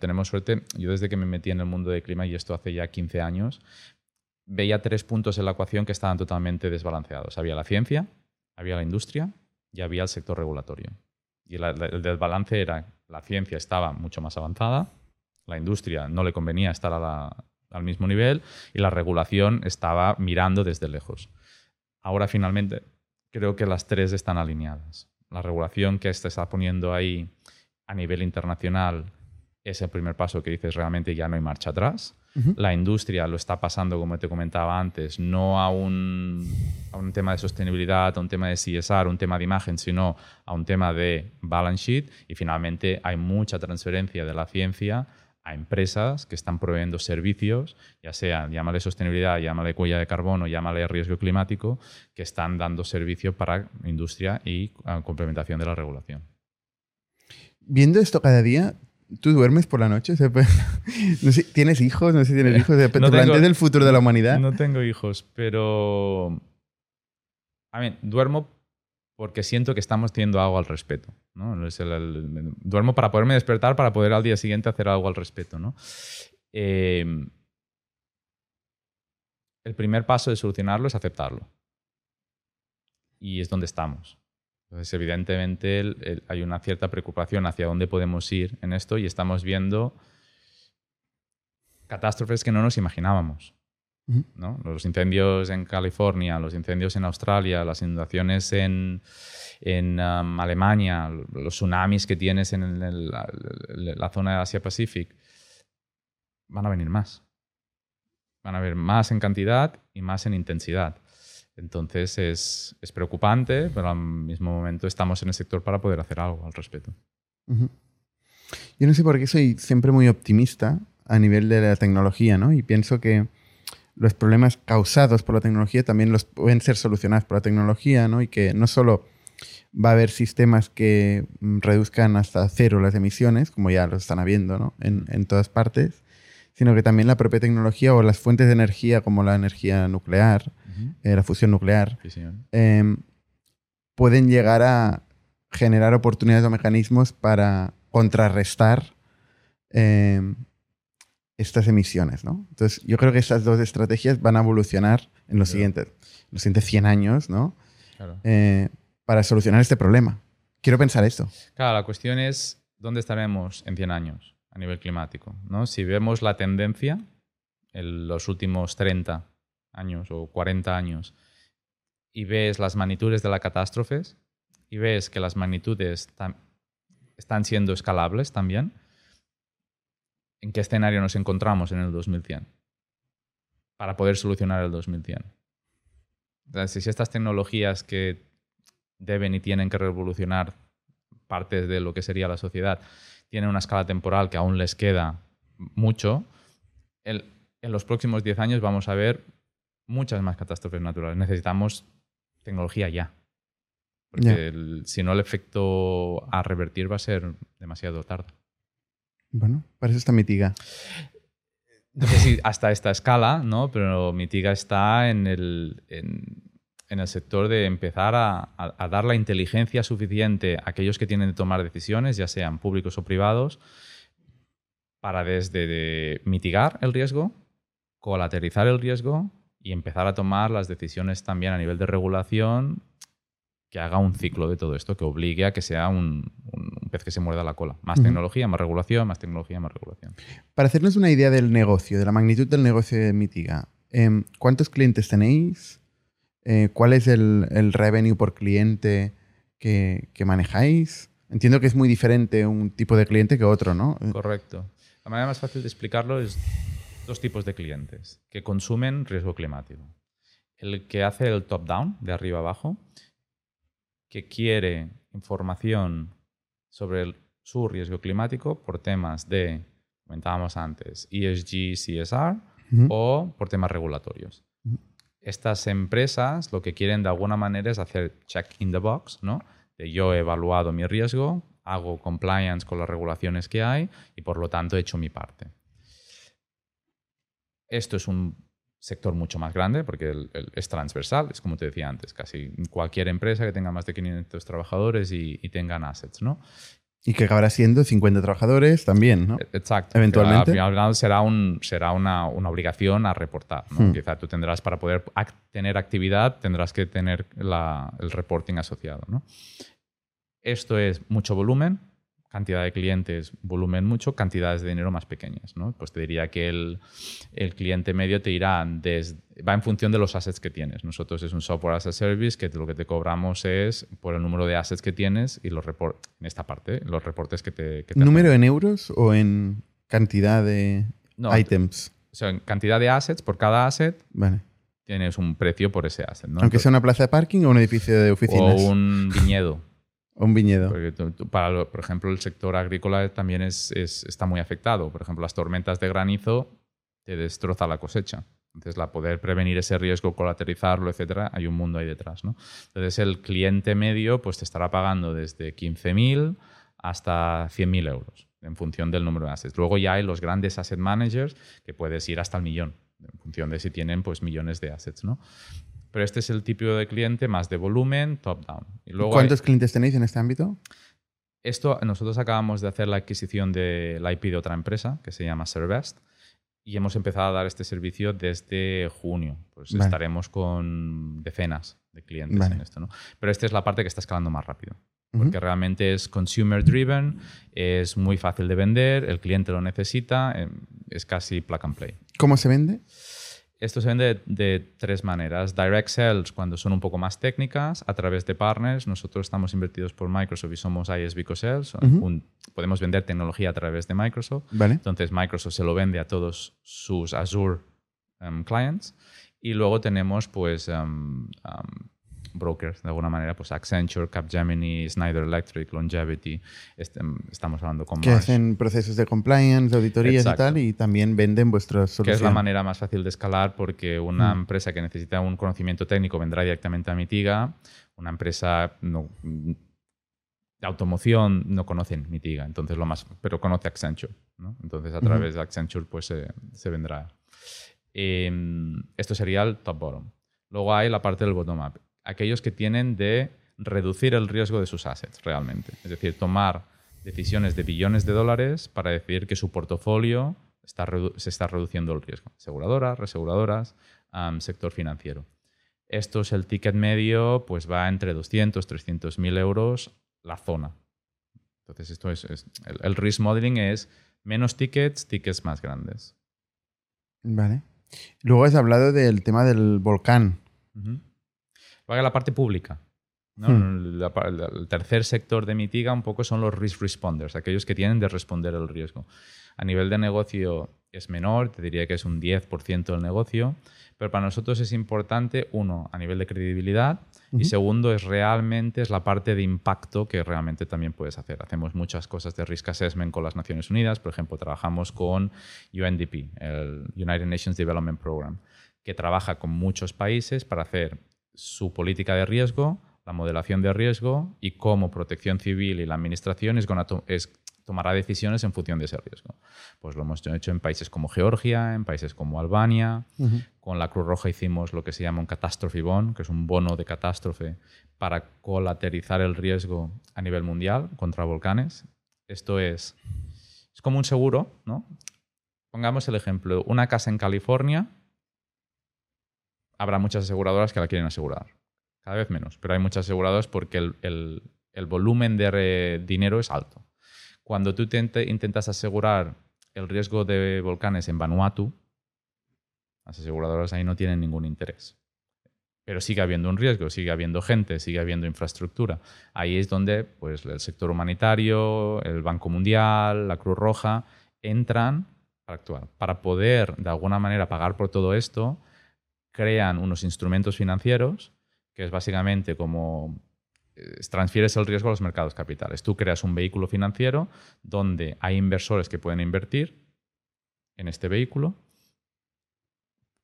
tenemos suerte. Yo desde que me metí en el mundo del clima, y esto hace ya 15 años, veía tres puntos en la ecuación que estaban totalmente desbalanceados. Había la ciencia, había la industria y había el sector regulatorio. Y el desbalance era, la ciencia estaba mucho más avanzada, la industria no le convenía estar a la, al mismo nivel y la regulación estaba mirando desde lejos. Ahora finalmente creo que las tres están alineadas. La regulación que se está poniendo ahí a nivel internacional es el primer paso que dices realmente ya no hay marcha atrás. La industria lo está pasando, como te comentaba antes, no a un, a un tema de sostenibilidad, a un tema de CSR, un tema de imagen, sino a un tema de balance sheet. Y finalmente hay mucha transferencia de la ciencia a empresas que están proveyendo servicios, ya sea, llámale sostenibilidad, llámale huella de carbono, llámale riesgo climático, que están dando servicio para industria y ah, complementación de la regulación. Viendo esto cada día, ¿tú duermes por la noche? ¿Tienes hijos? No sé si tienes hijos. ¿Tú del futuro de la humanidad? No tengo hijos, pero... A ver, duermo porque siento que estamos teniendo algo al respecto. ¿no? duermo para poderme despertar, para poder al día siguiente hacer algo al respecto. ¿no? Em, el primer paso de solucionarlo es aceptarlo. Y es donde estamos. Entonces, evidentemente, hay una cierta preocupación hacia dónde podemos ir en esto y estamos viendo catástrofes que no nos imaginábamos. Los incendios en California, los incendios en Australia, las inundaciones en, en um, Alemania, los tsunamis que tienes en la, zona de Asia-Pacífico, van a venir más. Van a haber más en cantidad y más en intensidad. Entonces es, es, preocupante, pero al mismo momento estamos en el sector para poder hacer algo al respecto. Yo no sé por qué soy siempre muy optimista a nivel de la tecnología, ¿no? Y pienso que los problemas causados por la tecnología también los pueden ser solucionados por la tecnología, ¿no? Y que no solo va a haber sistemas que mm, reduzcan hasta cero las emisiones, como ya lo están habiendo ¿no? en, en todas partes, sino que también la propia tecnología o las fuentes de energía como la energía nuclear, eh, la fusión nuclear, Sí, em, pueden llegar a generar oportunidades o mecanismos para contrarrestar em, estas emisiones. ¿no? Entonces, yo creo que estas dos estrategias van a evolucionar en los, siguientes, los siguientes 100 años ¿no? Claro. Eh, para solucionar este problema. Quiero pensar esto. Claro, la cuestión es dónde estaremos en 100 años a nivel climático. ¿no? Si vemos la tendencia en los últimos 30 años o 40 años y ves las magnitudes de las catástrofes y ves que las magnitudes están siendo escalables también, ¿en qué escenario nos encontramos en el 2100? Para poder solucionar el 2100. O sea, si estas tecnologías que deben y tienen que revolucionar partes de lo que sería la sociedad tienen una escala temporal que aún les queda mucho, el- en los próximos 10 años vamos a ver muchas más catástrofes naturales. Necesitamos tecnología ya. Porque si no, el efecto a revertir va a ser demasiado tarde. Bueno, para eso está mitiga. No sé si hasta esta escala, ¿no? Pero Mitiga está en el, en, el sector de empezar a, a- dar la inteligencia suficiente a aquellos que tienen que tomar decisiones, ya sean públicos o privados, para desde de mitigar el riesgo, colateralizar el riesgo y empezar a tomar las decisiones también a nivel de regulación que haga un ciclo de todo esto, que obligue a que sea un, pez que se muerda la cola. Más tecnología, más regulación, más tecnología, más regulación. Para hacernos una idea del negocio, de la magnitud del negocio de Mitiga, em, ¿cuántos clientes tenéis? Eh, ¿Cuál es el, el revenue por cliente que, que manejáis? Entiendo que es muy diferente un tipo de cliente que otro, ¿no? Eh, Correcto. La manera más fácil de explicarlo es dos tipos de clientes que consumen riesgo climático. El que hace el top-down, de arriba abajo, que quiere información sobre el- su riesgo climático por temas de, comentábamos antes, ESG, CSR o por temas regulatorios. Estas empresas lo que quieren de alguna manera es hacer check in the box, ¿no? De yo he evaluado mi riesgo, hago compliance con las regulaciones que hay y por lo tanto he hecho mi parte. Esto es un sector mucho más grande porque el- el- es transversal, es como te decía antes, casi cualquier empresa que tenga más de 500 trabajadores y, y tengan assets, ¿no? Y que acabará siendo 50 trabajadores también, ¿no? Exacto. Eventualmente. Al final, al final será, un, será una, una obligación a reportar. ¿no? Hmm. Quizá tú tendrás, para poder tener actividad, tendrás que tener la- el reporting asociado. ¿no? Esto es mucho volumen, cantidad de clientes, volumen mucho, cantidades de dinero más pequeñas. ¿no? Pues te diría que el, el cliente medio te irá desde, va en función de los assets que tienes. Nosotros es un software as a service que lo que te cobramos es por el número de assets que tienes y los report, en esta parte, los reportes que te... que te ¿Número hacen. en euros o en cantidad de No, items? O sea, en cantidad de assets, por cada asset Vale. tienes un precio por ese asset. ¿no? Aunque sea una plaza de parking o un edificio de o oficinas. un viñedo. Un viñedo. Porque para, lo- por ejemplo, el sector agrícola también es, es- está muy afectado. Por ejemplo, las tormentas de granizo te destroza la cosecha. Entonces, la poder prevenir ese riesgo, colateralizarlo, etcétera, hay un mundo ahí detrás. ¿no? Entonces, el cliente medio pues, te estará pagando desde 15.000 hasta 100.000 euros en función del número de assets. Luego ya hay los grandes asset managers que puedes ir hasta el millón en función de si tienen pues, millones de assets. ¿no? Pero este es el tipo de cliente más de volumen, top-down. Y luego hay- ¿Cuántos clientes tenéis en este ámbito? esto, nosotros acabamos de hacer la adquisición del IP de otra empresa que se llama Servest y hemos empezado a dar este servicio desde junio. Pues Vale. estaremos con decenas de clientes Vale. en esto. ¿no? Pero esta es la parte que está escalando más rápido. Porque realmente es consumer driven, es muy fácil de vender, el cliente lo necesita, eh, es casi plug and play. ¿Cómo se vende? Esto se vende de, de tres maneras. Direct sales cuando son un poco más técnicas, a través de partners. Nosotros estamos invertidos por Microsoft y somos. Ujú. Un- podemos vender tecnología a través de Microsoft. Vale. Entonces Microsoft se lo vende a todos sus Azure um, clients. Y luego tenemos pues um, um, brokers, de alguna manera, pues Accenture, Capgemini, Schneider Electric, Longevity, este, estamos hablando con Que Marsh. hacen procesos de compliance, auditorías Exacto. y tal, y también venden vuestras que soluciones. es la manera más fácil de escalar porque una Mm. empresa que necesita un conocimiento técnico vendrá directamente a Mitiga, una empresa no- de automoción no conocen Mitiga, entonces lo más, pero conoce Accenture, ¿no? Entonces a través de Accenture pues se, se vendrá. Em, esto sería el top bottom. Luego hay la parte del bottom up, aquellos que tienen de reducir el riesgo de sus assets realmente, es decir, tomar decisiones de billones de dólares para decidir que su portafolio está se está reduciendo el riesgo. Aseguradoras, reseguradoras, sector financiero. Esto es el ticket medio, pues va entre 200, 300 mil euros la zona. Entonces, esto es, es- el, el risk modeling es menos tickets, tickets más grandes. Vale. Luego has hablado del tema del volcán. Luego hay la parte pública. ¿no? Hmm. La pa- la- el tercer sector de Mitiga un poco son los risk responders, aquellos que tienen de responder el riesgo. A nivel de negocio es menor, te diría que es un 10% del negocio, pero para nosotros es importante, uno, a nivel de credibilidad, y segundo, es realmente es la parte de impacto que realmente también puedes hacer. Hacemos muchas cosas de risk assessment con las Naciones Unidas, por ejemplo, trabajamos con UNDP, el United Nations Development Program, que trabaja con muchos países para hacer su política de riesgo, la modelación de riesgo y cómo protección civil y la administración es to- es- tomará decisiones en función de ese riesgo. Pues lo hemos hecho en países como Georgia, en países como Albania, Ujú. con la Cruz Roja hicimos lo que se llama un catastrophe bond, que es un bono de catástrofe para colateralizar el riesgo a nivel mundial contra volcanes. Esto es, es como un seguro, ¿no? Pongamos el ejemplo, una casa en California, habrá muchas aseguradoras que la quieren asegurar. Cada vez menos, pero hay muchas aseguradoras porque el, el- volumen de dinero es alto. Cuando tú te- intentas asegurar el riesgo de volcanes en Vanuatu, las aseguradoras ahí no tienen ningún interés. Pero sigue habiendo un riesgo, sigue habiendo gente, sigue habiendo infraestructura. Ahí es donde pues, el sector humanitario, el Banco Mundial, la Cruz Roja, entran para actuar. Para poder, de alguna manera, pagar por todo esto, crean unos instrumentos financieros, que es básicamente como eh, transfieres el riesgo a los mercados capitales. Tú creas un vehículo financiero donde hay inversores que pueden invertir en este vehículo,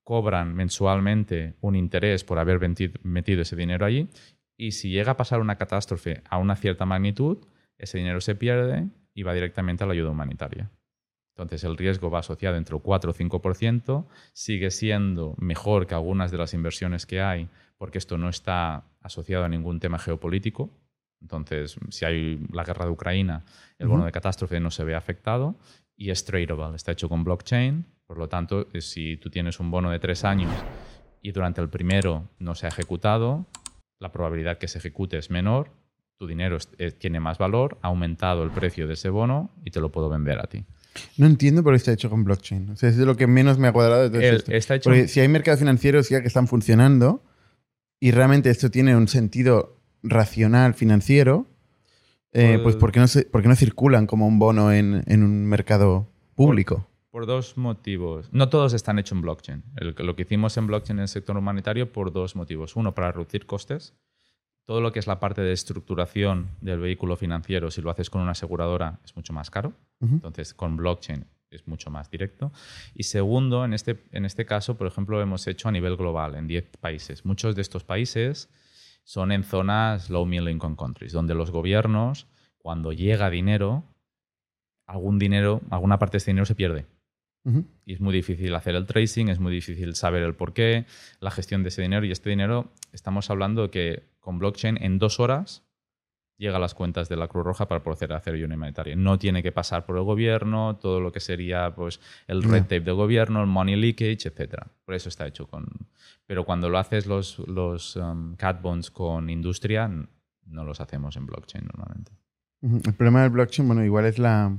cobran mensualmente un interés por haber metido ese dinero allí y si llega a pasar una catástrofe a una cierta magnitud, ese dinero se pierde y va directamente a la ayuda humanitaria. Entonces el riesgo va asociado entre el 4 o 5%, sigue siendo mejor que algunas de las inversiones que hay, porque esto no está asociado a ningún tema geopolítico. Entonces, si hay la guerra de Ucrania, el bono de catástrofe no se ve afectado y es tradable, está hecho con blockchain. Por lo tanto, eh, si tú tienes un bono de tres años y durante el primero no se ha ejecutado, la probabilidad que se ejecute es menor, tu dinero es- eh, tiene más valor, ha aumentado el precio de ese bono y te lo puedo vender a ti. No entiendo por qué está hecho con blockchain. O sea, es de lo que menos me ha cuadrado de todo El- esto. está hecho Porque si hay mercados financieros ya que están funcionando y realmente esto tiene un sentido racional financiero, eh, Pues- pues ¿por qué, no se- por qué no circulan como un bono en, en un mercado público? Por dos motivos. No todos están hechos en blockchain. El- lo que hicimos en blockchain en el sector humanitario por dos motivos. Uno, para reducir costes. Todo lo que es la parte de estructuración del vehículo financiero, si lo haces con una aseguradora, es mucho más caro. Entonces, con blockchain es mucho más directo. Y segundo, en este, en este caso, por ejemplo, lo hemos hecho a nivel global, en 10 países. Muchos de estos países son en zonas low middle income countries, donde los gobiernos, cuando llega dinero, algún dinero, alguna parte de este dinero se pierde. Y es muy difícil hacer el tracing, es muy difícil saber el porqué, la gestión de ese dinero. Y este dinero, estamos hablando de que con blockchain en dos horas llega a las cuentas de la Cruz Roja para poder hacer ayuda humanitaria. No tiene que pasar por el gobierno, todo lo que sería pues, el red tape del gobierno, el money leakage, etc. Por eso está hecho con... Pero cuando lo haces los, los um, cat bonds con industria, no los hacemos en blockchain normalmente. El problema del blockchain, bueno, igual es la,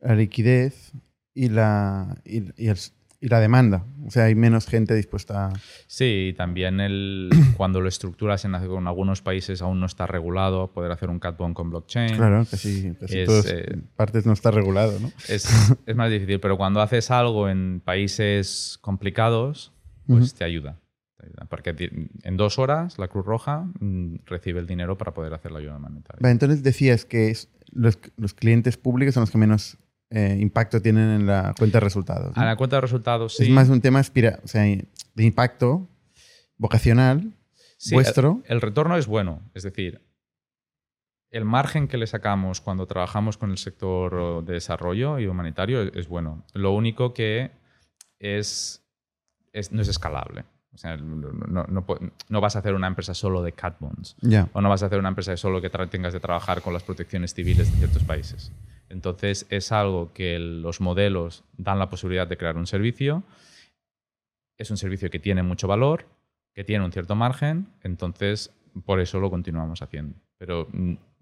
la liquidez y la, y, y el- y la demanda. O sea, hay menos gente dispuesta a... Sí, y también el, cuando lo estructuras en, en algunos países aún no está regulado poder hacer un cat bond con blockchain. Claro, casi, casi Es, todas eh, partes no está regulado, ¿no? Es, es más difícil, pero cuando haces algo en países complicados, pues te ayuda. Porque en dos horas la Cruz Roja mm, recibe el dinero para poder hacer la ayuda humanitaria. Vale, entonces decías que los, los clientes públicos son los que menos eh, impacto tienen en la cuenta de resultados. ¿no? A la cuenta de resultados, sí. Es más un tema aspira, o sea, de impacto vocacional Sí, vuestro. El, el retorno es bueno. Es decir, el margen que le sacamos cuando trabajamos con el sector de desarrollo y humanitario es, es bueno. Lo único que es, es- no es escalable. O sea, no, vas a hacer una empresa solo de cat bonds. Ya. O no vas a hacer una empresa solo que tengas de trabajar con las protecciones civiles de ciertos países. Entonces, es algo que los modelos dan la posibilidad de crear un servicio. Es un servicio que tiene mucho valor, que tiene un cierto margen, entonces por eso lo continuamos haciendo. Pero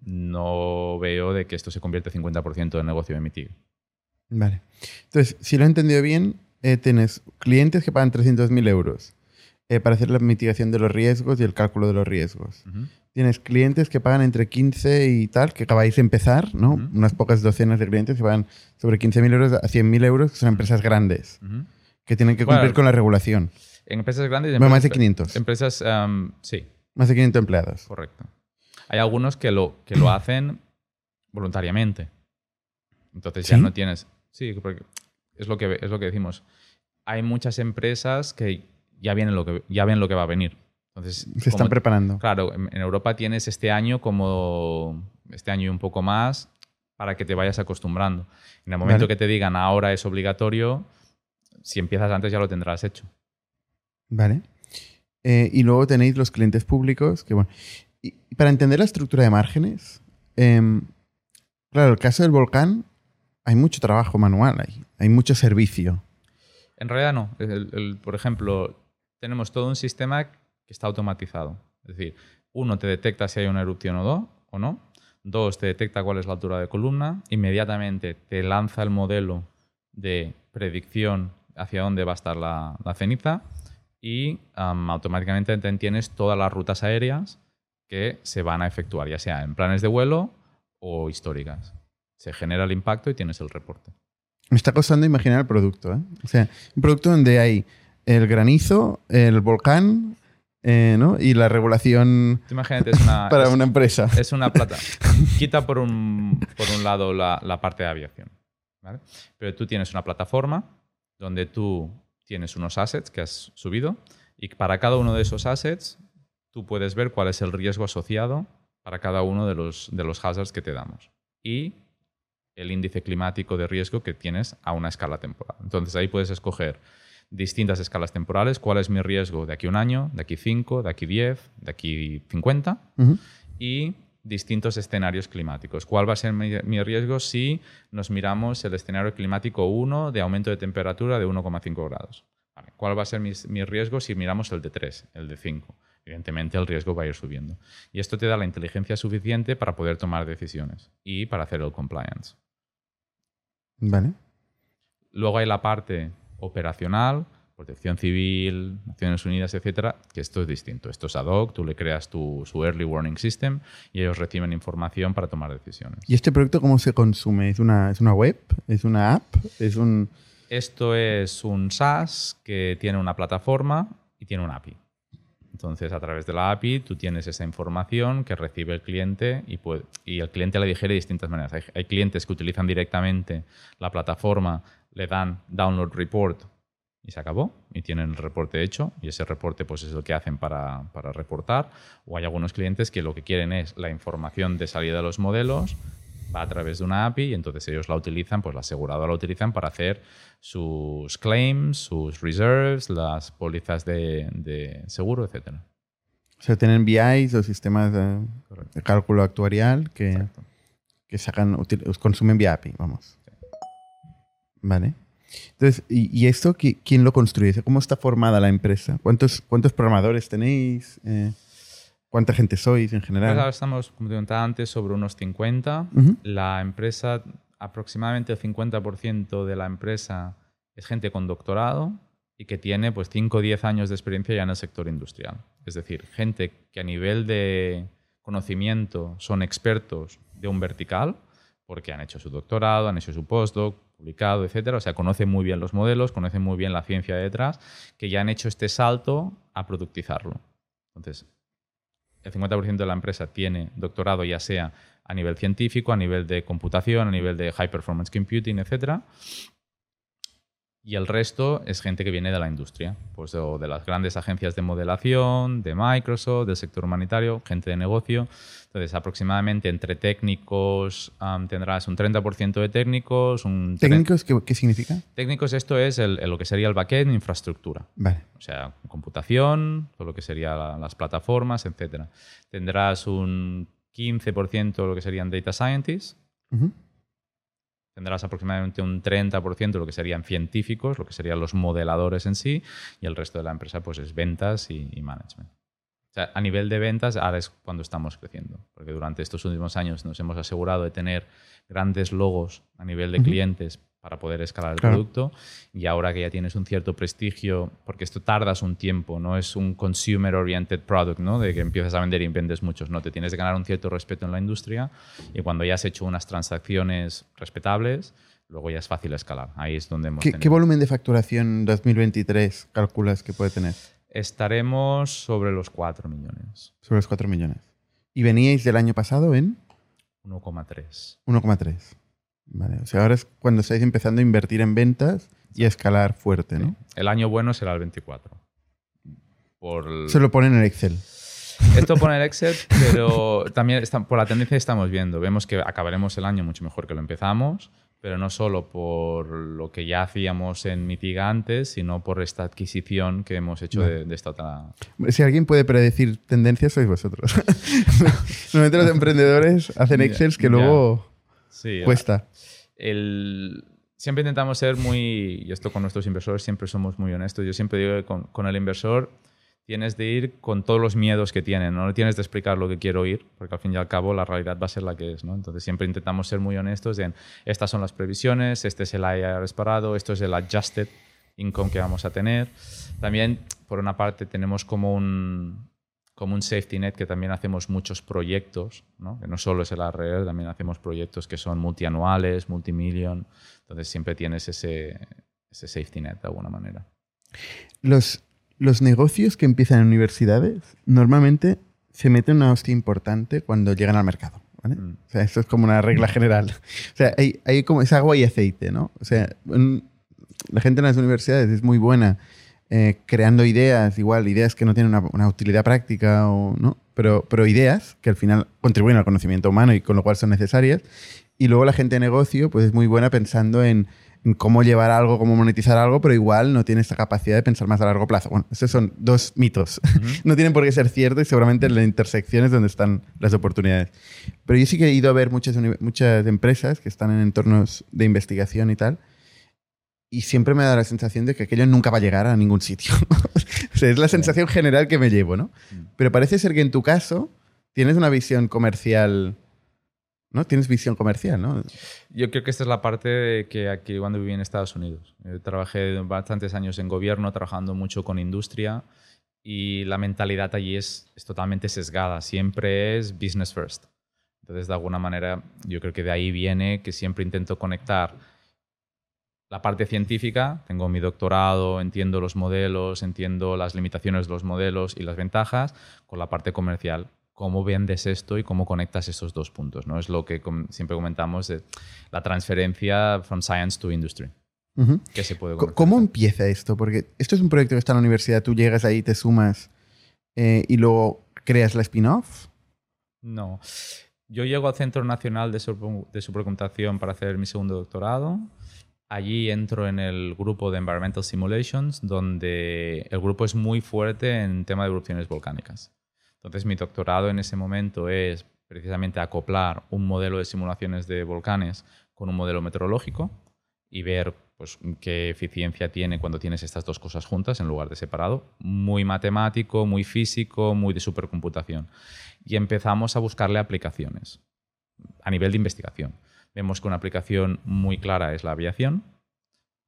no veo de que esto se convierta 50% del negocio de Mitig. Vale. Entonces, si lo he entendido bien, eh, tienes clientes que pagan 300.000 euros eh, para hacer la mitigación de los riesgos y el cálculo de los riesgos. Tienes clientes que pagan entre 15 y tal, que acabáis de empezar, ¿no? Unas pocas docenas de clientes que pagan sobre 15.000 euros a 100.000 euros, que son empresas grandes, que tienen que cumplir Bueno, con la regulación. En empresas grandes... Bueno, más de empresas- 500. Empresas, am, sí, Más de 500 empleados. Correcto. Hay algunos que lo, que lo hacen voluntariamente. Entonces ya no tienes. Sí, porque es lo que es lo que decimos. Hay muchas empresas que ya vienen lo que ya ven lo que va a venir. Entonces, Se están como- preparando. claro, en, Europa tienes este año como este año y un poco más para que te vayas acostumbrando. En el momento Vale. que te digan ahora es obligatorio, si empiezas antes ya lo tendrás hecho. Vale. Eh, y luego tenéis los clientes públicos, que bueno. Y para entender la estructura de márgenes, em, claro, el caso del volcán, hay mucho trabajo manual ahí, hay mucho servicio. En realidad no. El- el- por ejemplo, tenemos todo un sistema que está automatizado. Es decir, uno te detecta si hay una erupción o, no. Dos, te detecta cuál es la altura de columna. Inmediatamente te lanza el modelo de predicción hacia dónde va a estar la, ceniza. Y am, automáticamente te tienes todas las rutas aéreas que se van a efectuar, ya sea en planes de vuelo o históricas. Se genera el impacto y tienes el reporte. Me está costando imaginar el producto, ¿eh? O sea, un producto donde hay el granizo, el volcán, eh, ¿no? Y la regulación Tú imagínate, es una, para es- una empresa. es una plata. Quita por un, por un lado la, la parte de aviación. ¿vale? Pero tú tienes una plataforma donde tú tienes unos assets que has subido y para cada uno de esos assets tú puedes ver cuál es el riesgo asociado para cada uno de los, de los hazards que te damos. Y el índice climático de riesgo que tienes a una escala temporal. Entonces ahí puedes escoger distintas escalas temporales, cuál es mi riesgo de aquí un año, de aquí cinco, de aquí 10, de aquí 50 Ujú. y distintos escenarios climáticos. ¿Cuál va a ser mi, mi riesgo si nos miramos el escenario climático 1 de aumento de temperatura de 1,5 grados? Vale, ¿Cuál va a ser mi, mi riesgo si miramos el de 3, el de 5? Evidentemente el riesgo va a ir subiendo. Y esto te da la inteligencia suficiente para poder tomar decisiones y para hacer el compliance. Vale. Luego hay la parte operacional, protección civil, Naciones Unidas, etcétera, que esto es distinto. Esto es ad hoc, tú le creas tu, su early warning system y ellos reciben información para tomar decisiones. ¿Y este producto cómo se consume? ¿Es una, ¿Es una web? ¿Es una app? ¿Es un...? Esto es un SaaS que tiene una plataforma y tiene una API. Entonces, a través de la API, tú tienes esa información que recibe el cliente y, puede- y el cliente la digiere de distintas maneras. Hay, hay clientes que utilizan directamente la plataforma, le dan download report y se acabó y tienen el reporte hecho y ese reporte pues es lo que hacen para, para reportar. O hay algunos clientes que lo que quieren es la información de salida de los modelos, va a través de una API y entonces ellos la utilizan, pues la aseguradora la utilizan para hacer sus claims, sus reserves, las pólizas de, de seguro, etc. O sea, tienen BIs o sistemas de, cálculo actuarial que, Exacto. que sacan, consumen vía API, vamos. Vale. Entonces, ¿y, y esto qui- quién lo construye? ¿Cómo está formada la empresa? ¿Cuántos, cuántos programadores tenéis? Eh, ¿Cuánta gente sois en Pues ahora general? estamos, como te comentaba antes, sobre unos 50. Ujú. La empresa, aproximadamente el 50% de la empresa es gente con doctorado y que tiene pues 5 o 10 años de experiencia ya en el sector industrial. Es decir, gente que a nivel de conocimiento son expertos de un vertical, porque han hecho su doctorado, han hecho su postdoc, publicado, etcétera. O sea, conocen muy bien los modelos, conocen muy bien la ciencia detrás, que ya han hecho este salto a productizarlo. Entonces, el 50% de la empresa tiene doctorado ya sea a nivel científico, a nivel de computación, a nivel de high performance computing, etcétera. Y el resto es gente que viene de la industria, pues o de las grandes agencias de modelación, de Microsoft, del sector humanitario, gente de negocio. Entonces, aproximadamente entre técnicos tendrás un 30% de técnicos. Un ¿Técnicos qué, qué, significa? Técnicos, esto es lo que sería el backend, infraestructura. Vale. O sea, computación, todo lo que serían las plataformas, etc. Tendrás un 15% lo que serían data scientists tendrás aproximadamente un 30% de lo que serían científicos, lo que serían los modeladores en sí, y el resto de la empresa pues es ventas y, management. O sea, a nivel de ventas, ahora es cuando estamos creciendo, porque durante estos últimos años nos hemos asegurado de tener grandes logos a nivel de clientes para poder escalar el producto. Y ahora que ya tienes un cierto prestigio, porque esto tardas un tiempo, no es un consumer-oriented product, ¿no? de que empiezas a vender y vendes muchos, no, te tienes que ganar un cierto respeto en la industria y cuando ya has hecho unas transacciones respetables, luego ya es fácil escalar. Ahí es donde hemos ¿Qué, ¿qué volumen de facturación 2023 calculas que puede tener? Estaremos sobre los 4 millones. Sobre los 4 millones. ¿Y veníais del año pasado en? 1,3. 1,3. Vale, o sea, ahora es cuando estáis empezando a invertir en ventas y a escalar fuerte, ¿no? El año bueno será el 24. Se lo pone en el Excel. Esto pone el Excel, pero también por la tendencia que estamos viendo. Vemos que acabaremos el año mucho mejor que lo empezamos, pero no solo por lo que ya hacíamos en Mitiga antes, sino por esta adquisición que hemos hecho de, esta otra. Si alguien puede predecir tendencias, sois vosotros. Normalmente los emprendedores hacen Excels que luego cuesta siempre intentamos ser muy, y esto con nuestros inversores siempre somos muy honestos, yo siempre digo que con, el inversor tienes de ir con todos los miedos que tienen, no le tienes de explicar lo que quiero oír, porque al fin y al cabo la realidad va a ser la que es. ¿no? Entonces siempre intentamos ser muy honestos en estas son las previsiones, este es el IRS parado, esto es el adjusted income que vamos a tener. También, por una parte, tenemos como un, como un safety net que también hacemos muchos proyectos, ¿no? que no solo es el ARR, también hacemos proyectos que son multianuales, multimillion, entonces siempre tienes ese, ese safety net de alguna manera. Los, los negocios que empiezan en universidades normalmente se meten una hostia importante cuando llegan al mercado. ¿vale? Mm. O sea, esto es como una regla general. O sea, hay, hay como es agua y aceite, ¿no? O sea, la gente en las universidades es muy buena eh, creando ideas, igual ideas que no tienen una, utilidad práctica, o, ¿no? pero, pero ideas que al final contribuyen al conocimiento humano y con lo cual son necesarias. Y luego la gente de negocio pues es muy buena pensando en, cómo llevar algo, cómo monetizar algo, pero igual no tiene esta capacidad de pensar más a largo plazo. Bueno, esos son dos mitos. no tienen por qué ser ciertos y seguramente en la intersección es donde están las oportunidades. Pero yo sí que he ido a ver muchas, muchas empresas que están en entornos de investigación y tal, y siempre me da la sensación de que aquello nunca va a llegar a ningún sitio. es la sensación general que me llevo, ¿no? Mm. Pero parece ser que en tu caso tienes una visión comercial, ¿no? Tienes visión comercial, ¿no? Yo creo que esta es la parte de que aquí cuando viví en Estados Unidos. trabajé bastantes años en gobierno, trabajando mucho con industria y la mentalidad allí es, es totalmente sesgada. Siempre es business first. Entonces, de alguna manera, yo creo que de ahí viene que siempre intento conectar la parte científica, tengo mi doctorado, entiendo los modelos, entiendo las limitaciones de los modelos y las ventajas, con la parte comercial, cómo vendes esto y cómo conectas esos dos puntos. ¿no? Es lo que siempre comentamos de la transferencia from science to industry. se puede ¿Cómo empieza esto? Porque esto es un proyecto que está en la universidad, tú llegas ahí, te sumas eh, y luego creas la spin-off. No. Yo llego al Centro Nacional de, Supercomputación para hacer mi segundo doctorado. Allí entro en el grupo de Environmental Simulations, donde el grupo es muy fuerte en tema de erupciones volcánicas. Entonces mi doctorado en ese momento es precisamente acoplar un modelo de simulaciones de volcanes con un modelo meteorológico y ver pues, qué eficiencia tiene cuando tienes estas dos cosas juntas en lugar de separado. Muy matemático, muy físico, muy de supercomputación. Y empezamos a buscarle aplicaciones a nivel de investigación vemos que una aplicación muy clara es la aviación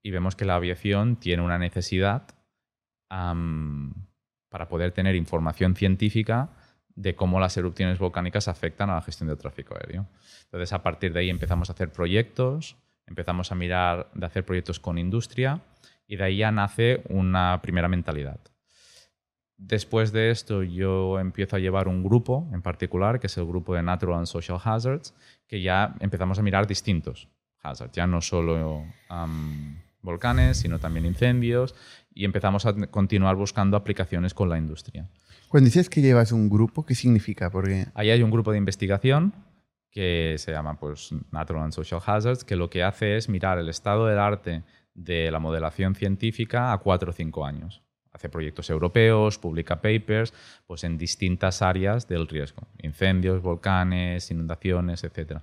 y vemos que la aviación tiene una necesidad para poder tener información científica de cómo las erupciones volcánicas afectan a la gestión del tráfico aéreo. Entonces, a partir de ahí empezamos a hacer proyectos, empezamos a mirar de hacer proyectos con industria y de ahí ya nace una primera mentalidad. Después de esto yo empiezo a llevar un grupo en particular, que es el grupo de Natural and Social Hazards, que ya empezamos a mirar distintos hazards, ya no solo volcanes, sino también incendios, y empezamos a continuar buscando aplicaciones con la industria. Cuando dices que llevas un grupo, ¿qué significa? Porque... Ahí hay un grupo de investigación que se llama pues, Natural and Social Hazards, que lo que hace es mirar el estado del arte de la modelación científica a cuatro o cinco años. Hace proyectos europeos, publica papers pues, en distintas áreas del riesgo. Incendios, volcanes, inundaciones, etc.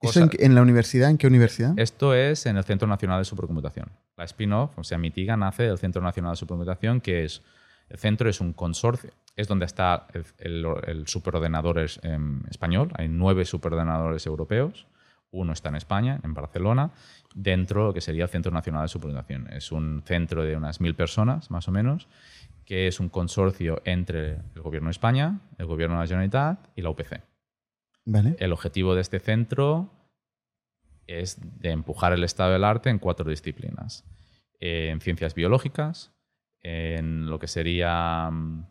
¿Eso en, la universidad? ¿En qué universidad? Esto es en el Centro Nacional de Supercomputación. La spin-off, o sea, Mitiga, nace del Centro Nacional de Supercomputación, que es... El centro es un consorcio, es donde está el, superordenador em, español. Hay nueve superordenadores europeos. Uno está en España, en Barcelona, dentro de lo que sería el Centro Nacional de Supercomputación. Es un centro de unas mil personas, más o menos, que es un consorcio entre el Gobierno de España, el Gobierno de la Generalitat y la UPC. Vale. El objetivo de este centro es de empujar el estado del arte en cuatro disciplinas. En ciencias biológicas, en lo que sería mm,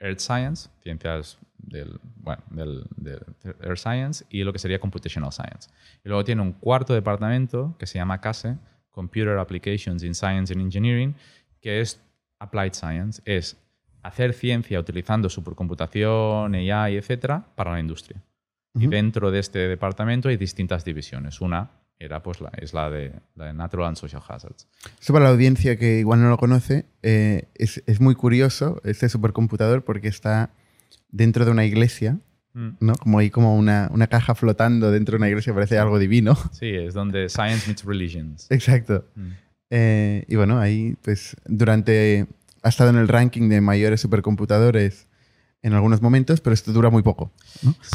Earth Science, ciencias del, bueno, del, Earth Science, y lo que sería Computational Science. Y luego tiene un cuarto departamento que se llama CASE, Computer Applications in Science and Engineering, que es Applied Science, es hacer ciencia utilizando supercomputación, AI, etcétera, para la industria. Y dentro de este departamento hay distintas divisiones. Una era pues la, es la de, Natural and Social Hazards. Eso para la audiencia que igual no lo conoce, eh, es, es, muy curioso este supercomputador porque está dentro de una iglesia, mm. ¿no? Como ahí como una, una, caja flotando dentro de una iglesia, parece algo divino. Sí, es donde Science meets Religions. Exacto. Mm. Eh, y bueno, ahí pues durante... Ha estado en el ranking de mayores supercomputadores en algunos momentos, pero esto dura muy poco.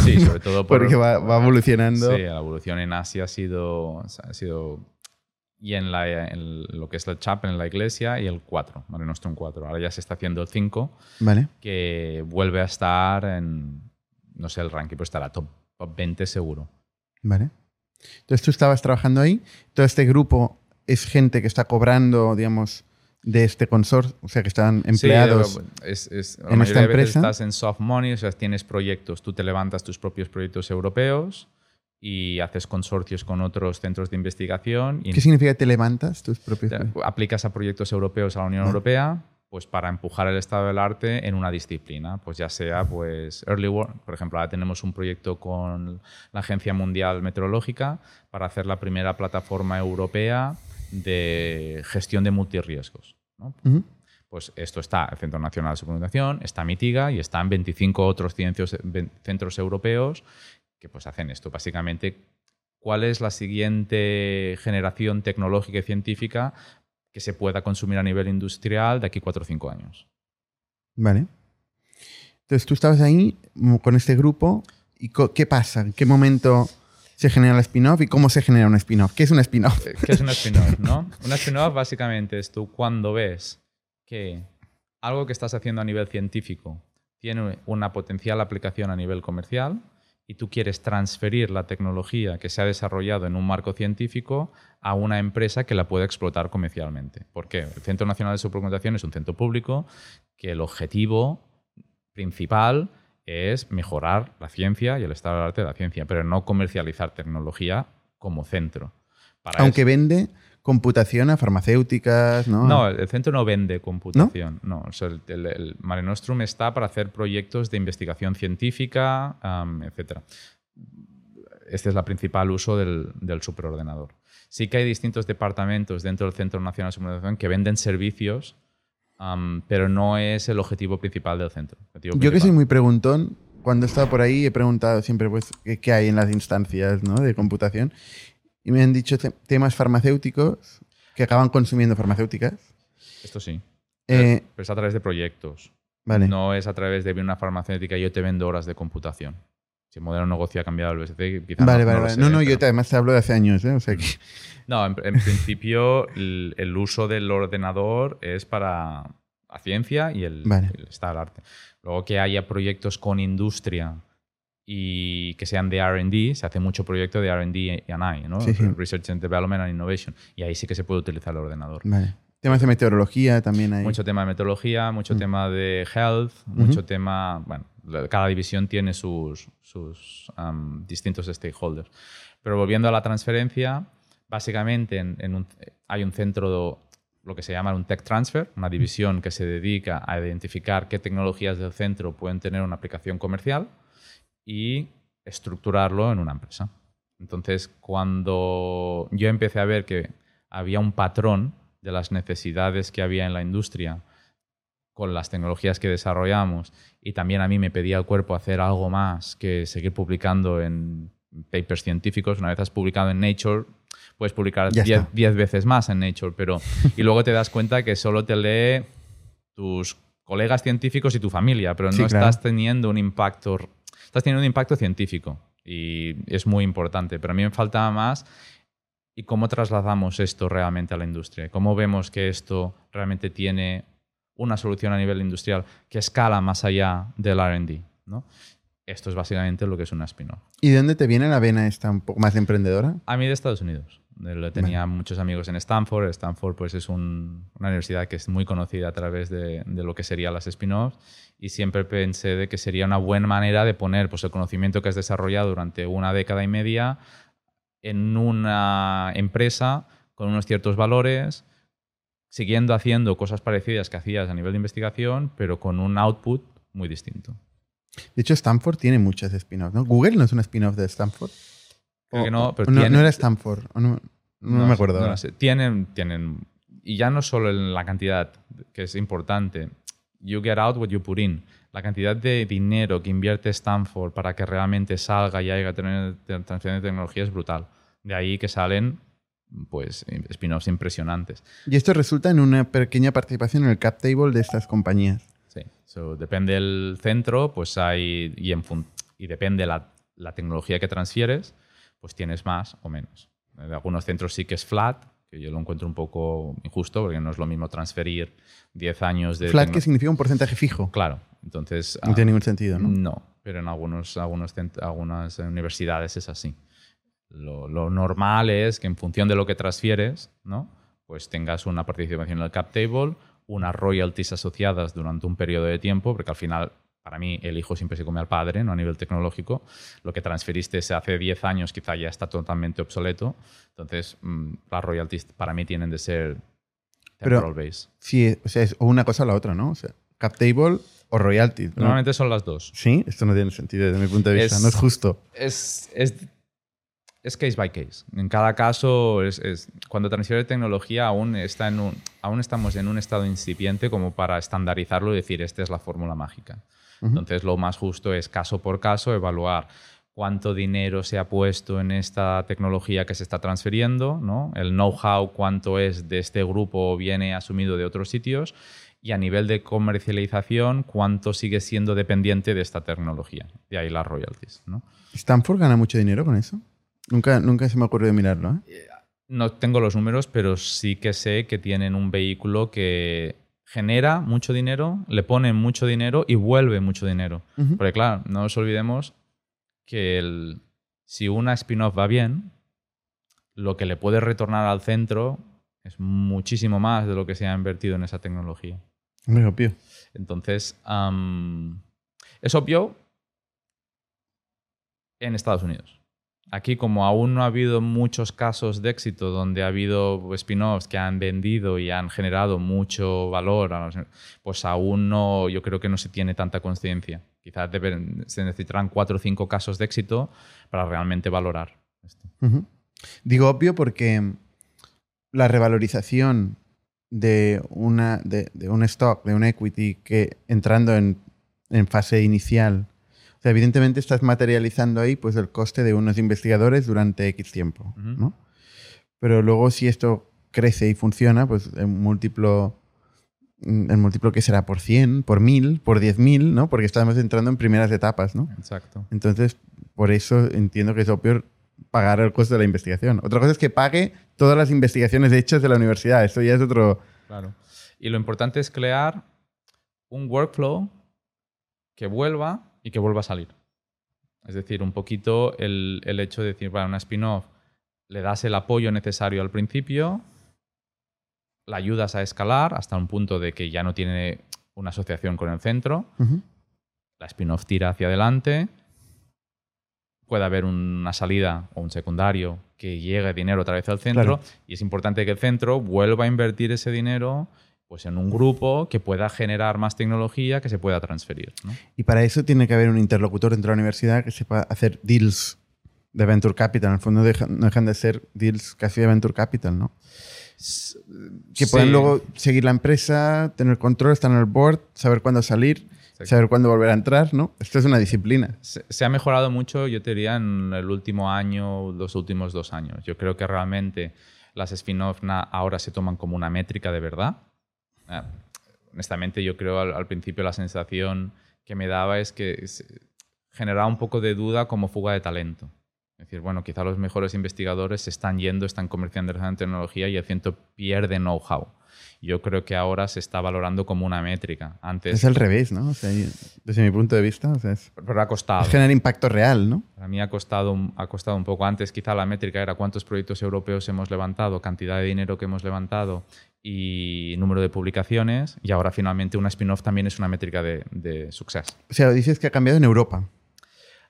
Sí, sobre todo porque va, evolucionando. Sí, la evolución en Asia ha sido, ha sido y en, la, lo que es el chap en la iglesia y el 4, Mare un 4. Ahora ya se está haciendo el 5, vale. que vuelve a estar en, no sé el ranking, pero estará top, top 20 seguro. Vale. Entonces tú estabas trabajando ahí, todo este grupo es gente que está cobrando, digamos, de este consorcio, o sea, que están empleados es, es, en esta empresa. estás en soft money, o sea, tienes proyectos, tú te levantas tus propios proyectos europeos y haces consorcios con otros centros de investigación. ¿Qué significa te levantas tus propios proyectos? Aplicas a proyectos europeos a la Unión Europea pues para empujar el estado del arte en una disciplina, pues ya sea pues Early Work, por ejemplo, ahora tenemos un proyecto con la Agencia Mundial Meteorológica para hacer la primera plataforma europea de gestión de multirriesgos. Pues esto está el Centro Nacional de Supercomputación, está Mitiga y están 25 otros centros europeos que pues hacen esto. Básicamente, ¿cuál es la siguiente generación tecnológica y científica que se pueda consumir a nivel industrial de aquí 4 o 5 años? Vale. Entonces tú estabas ahí con este grupo y ¿qué pasa? ¿En qué momento se genera el spin-off y cómo se genera un spin-off. ¿Qué es un spin-off? Eh, ¿Qué es un spin-off? ¿no? Un spin-off básicamente es tú cuando ves que algo que estás haciendo a nivel científico tiene una potencial aplicación a nivel comercial y tú quieres transferir la tecnología que se ha desarrollado en un marco científico a una empresa que la pueda explotar comercialmente. ¿Por qué? El Centro Nacional de Supercomputación es un centro público que el objetivo principal es mejorar la ciencia y el estado del arte de la ciencia, pero no comercializar tecnología como centro. Aunque vende computación a farmacéuticas, ¿no? No, el centro no vende computación. No, el, Mare Nostrum está para hacer proyectos de investigación científica, etc. Este es el principal uso del, del, superordenador. Sí que hay distintos departamentos dentro del Centro Nacional de Superordenación que venden servicios pero no es el objetivo principal del centro. Yo que soy muy preguntón, cuando he estado por ahí he preguntado siempre pues, qué hay en las instancias de computación y me han dicho temas farmacéuticos que acaban consumiendo farmacéuticas. Esto sí. Eh, pero es a través de proyectos. Vale. No es a través de una farmacéutica y yo te vendo horas de computación. Si el modelo de negocio ha cambiado el BSC, quizás vale, no, vale, no, no, yo además te hablo de hace años. ¿eh? O sea que... No, en, principio el, uso del ordenador es para la ciencia y el, Vale. el está el arte. Luego que haya proyectos con industria y que sean de R&D, se hace mucho proyecto de R&D y I, ¿no? Sí, sí. Research and Development and Innovation. Y ahí sí que se puede utilizar el ordenador. Vale. Temas de meteorología también hay. Mucho tema de metodología, mucho Mm. tema de health, mucho tema. Bueno, cada división tiene sus, sus distintos stakeholders. Pero volviendo a la transferencia, básicamente en, en un- hay un centro, lo que se llama un tech transfer, una división que se dedica a identificar qué tecnologías del centro pueden tener una aplicación comercial y estructurarlo en una empresa. Entonces, cuando yo empecé a ver que había un patrón de las necesidades que había en la industria con las tecnologías que desarrollamos y también a mí me pedía el cuerpo hacer algo más que seguir publicando en papers científicos. Una vez has publicado en Nature, puedes publicar Ya 10 está. 10 veces más en Nature, pero y luego te das cuenta que solo te lee tus colegas científicos y tu familia, pero Sí, no claro. estás teniendo un impacto estás teniendo un impacto científico y es muy importante, pero a mí me faltaba más y cómo trasladamos esto realmente a la industria, cómo vemos que esto realmente tiene una solución a nivel industrial que escala más allá del R&D, ¿no? Esto es básicamente lo que es una spin-off. ¿Y de dónde te viene la vena esta un poco más emprendedora? A mí de Estados Unidos. Tenía muchos amigos en Stanford. Stanford pues, es un- una universidad que es muy conocida a través de, de lo que serían las spin-offs y siempre pensé de que sería una buena manera de poner pues, el conocimiento que has desarrollado durante una década y media en una empresa con unos ciertos valores, siguiendo haciendo cosas parecidas que hacías a nivel de investigación, pero con un output muy distinto. De hecho, Stanford tiene muchas spin-offs, ¿no? Google no es un spin-off de Stanford. Creo O- que no, pero no, tiene- no era Stanford. No, no me acuerdo. ahora. sé. Tienen, tienen, y ya no solo en la cantidad, que es importante, you get out what you put in. La cantidad de dinero que invierte Stanford para que realmente salga y haya tener transferencia de tecnología es brutal. De ahí que salen pues spin-offs impresionantes. Y esto resulta en una pequeña participación en el cap table de estas compañías. Sí. So, depende del centro, pues hay, y, en y depende la, la tecnología que transfieres, pues tienes más o menos. De algunos centros sí que es flat, que yo lo encuentro un poco injusto, porque no es lo mismo transferir 10 años de... Flat, que significa un porcentaje fijo. Claro, entonces... No ah, tiene ningún sentido, ¿no? no, pero en algunos, algunos algunas universidades es así. Lo, lo normal es que en función de lo que transfieres, ¿no? pues tengas una participación en el cap table, unas royalties asociadas durante un periodo de tiempo, porque al final, para mí, el hijo siempre se come al padre, ¿no? a nivel tecnológico. Lo que transferiste hace 10 años quizá ya está totalmente obsoleto. Entonces, mm, las royalties para mí tienen de ser Pero- temporal base. Sí, o sea, es una cosa o la otra, ¿no? O sea, cap table o royalties. ¿no? Normalmente son las dos. Sí, esto no tiene sentido desde mi punto de vista. Es- No es justo. es, es, es case by case. En cada caso, es, es- cuando transfiere tecnología, aún, está en un, aún estamos en un estado incipiente como para estandarizarlo y decir, esta es la fórmula mágica. Ujú. Entonces, lo más justo es caso por caso evaluar cuánto dinero se ha puesto en esta tecnología que se está transfiriendo, ¿no? el know-how, cuánto es de este grupo o viene asumido de otros sitios, y a nivel de comercialización, cuánto sigue siendo dependiente de esta tecnología. De ahí las royalties. ¿no? ¿Stanford gana mucho dinero con eso? Nunca, nunca se me ha ocurrido mirarlo, ¿eh? No tengo los números, pero sí que sé que tienen un vehículo que genera mucho dinero, le pone mucho dinero y vuelve mucho dinero. Porque claro, no nos olvidemos que el- si una spin-off va bien, lo que le puede retornar al centro es muchísimo más de lo que se ha invertido en esa tecnología. Hombre, obvio. Entonces, am, es obvio en Estados Unidos. Aquí, como aún no ha habido muchos casos de éxito donde ha habido spin-offs que han vendido y han generado mucho valor, pues aún no, yo creo que no se tiene tanta conciencia. Quizás deben- se necesitarán cuatro o cinco casos de éxito para realmente valorar esto. Digo obvio porque la revalorización de, una, de, de un stock, de un equity, que entrando en, en fase inicial, o sea, evidentemente estás materializando ahí pues, el coste de unos investigadores durante X tiempo. ¿no? Pero luego si esto crece y funciona, pues en múltiplo, en múltiplo que será por 100, por 1000, por 10.000, ¿no? Porque estamos entrando en primeras etapas, ¿no? Exacto. Entonces, por eso entiendo que es obvio pagar el coste de la investigación. Otra cosa es que pague todas las investigaciones hechas de la universidad. Esto ya es otro... Claro. Y lo importante es crear un workflow que vuelva y que vuelva a salir. Es decir, un poquito el, el hecho de decir, bueno, una spin-off, le das el apoyo necesario al principio, la ayudas a escalar hasta un punto de que ya no tiene una asociación con el centro, la spin-off tira hacia adelante, puede haber una salida o un secundario que llegue dinero otra vez al centro Claro. y es importante que el centro vuelva a invertir ese dinero pues en un grupo que pueda generar más tecnología que se pueda transferir. ¿no? Y para eso tiene que haber un interlocutor dentro de la universidad que sepa hacer deals de venture capital. En el fondo no dejan de ser deals casi de venture capital, ¿no? Que puedan Sí. luego seguir la empresa, tener control, estar en el board, saber cuándo salir, Exacto. saber cuándo volver a entrar, ¿no? Esto es una disciplina. se, se ha mejorado mucho, yo te diría, en el último año, los últimos dos años. Yo creo que realmente las spin-off ahora se toman como una métrica de verdad. Ah, honestamente, yo creo al, al principio la sensación que me daba es que generaba un poco de duda como fuga de talento. Es decir, bueno, quizá los mejores investigadores se están yendo, están comercializando tecnología y el centro pierde know-how. Yo creo que ahora se está valorando como una métrica. Antes, Es al revés, ¿no? O sea, y- desde mi punto de vista, o sea, es, pero ha costado. es generar impacto real, ¿no? Para mí ha costado, un- ha costado un poco. Antes quizá la métrica era cuántos proyectos europeos hemos levantado, cantidad de dinero que hemos levantado y número de publicaciones. Y ahora finalmente una spin-off también es una métrica de, de success. O sea, dices que ha cambiado en Europa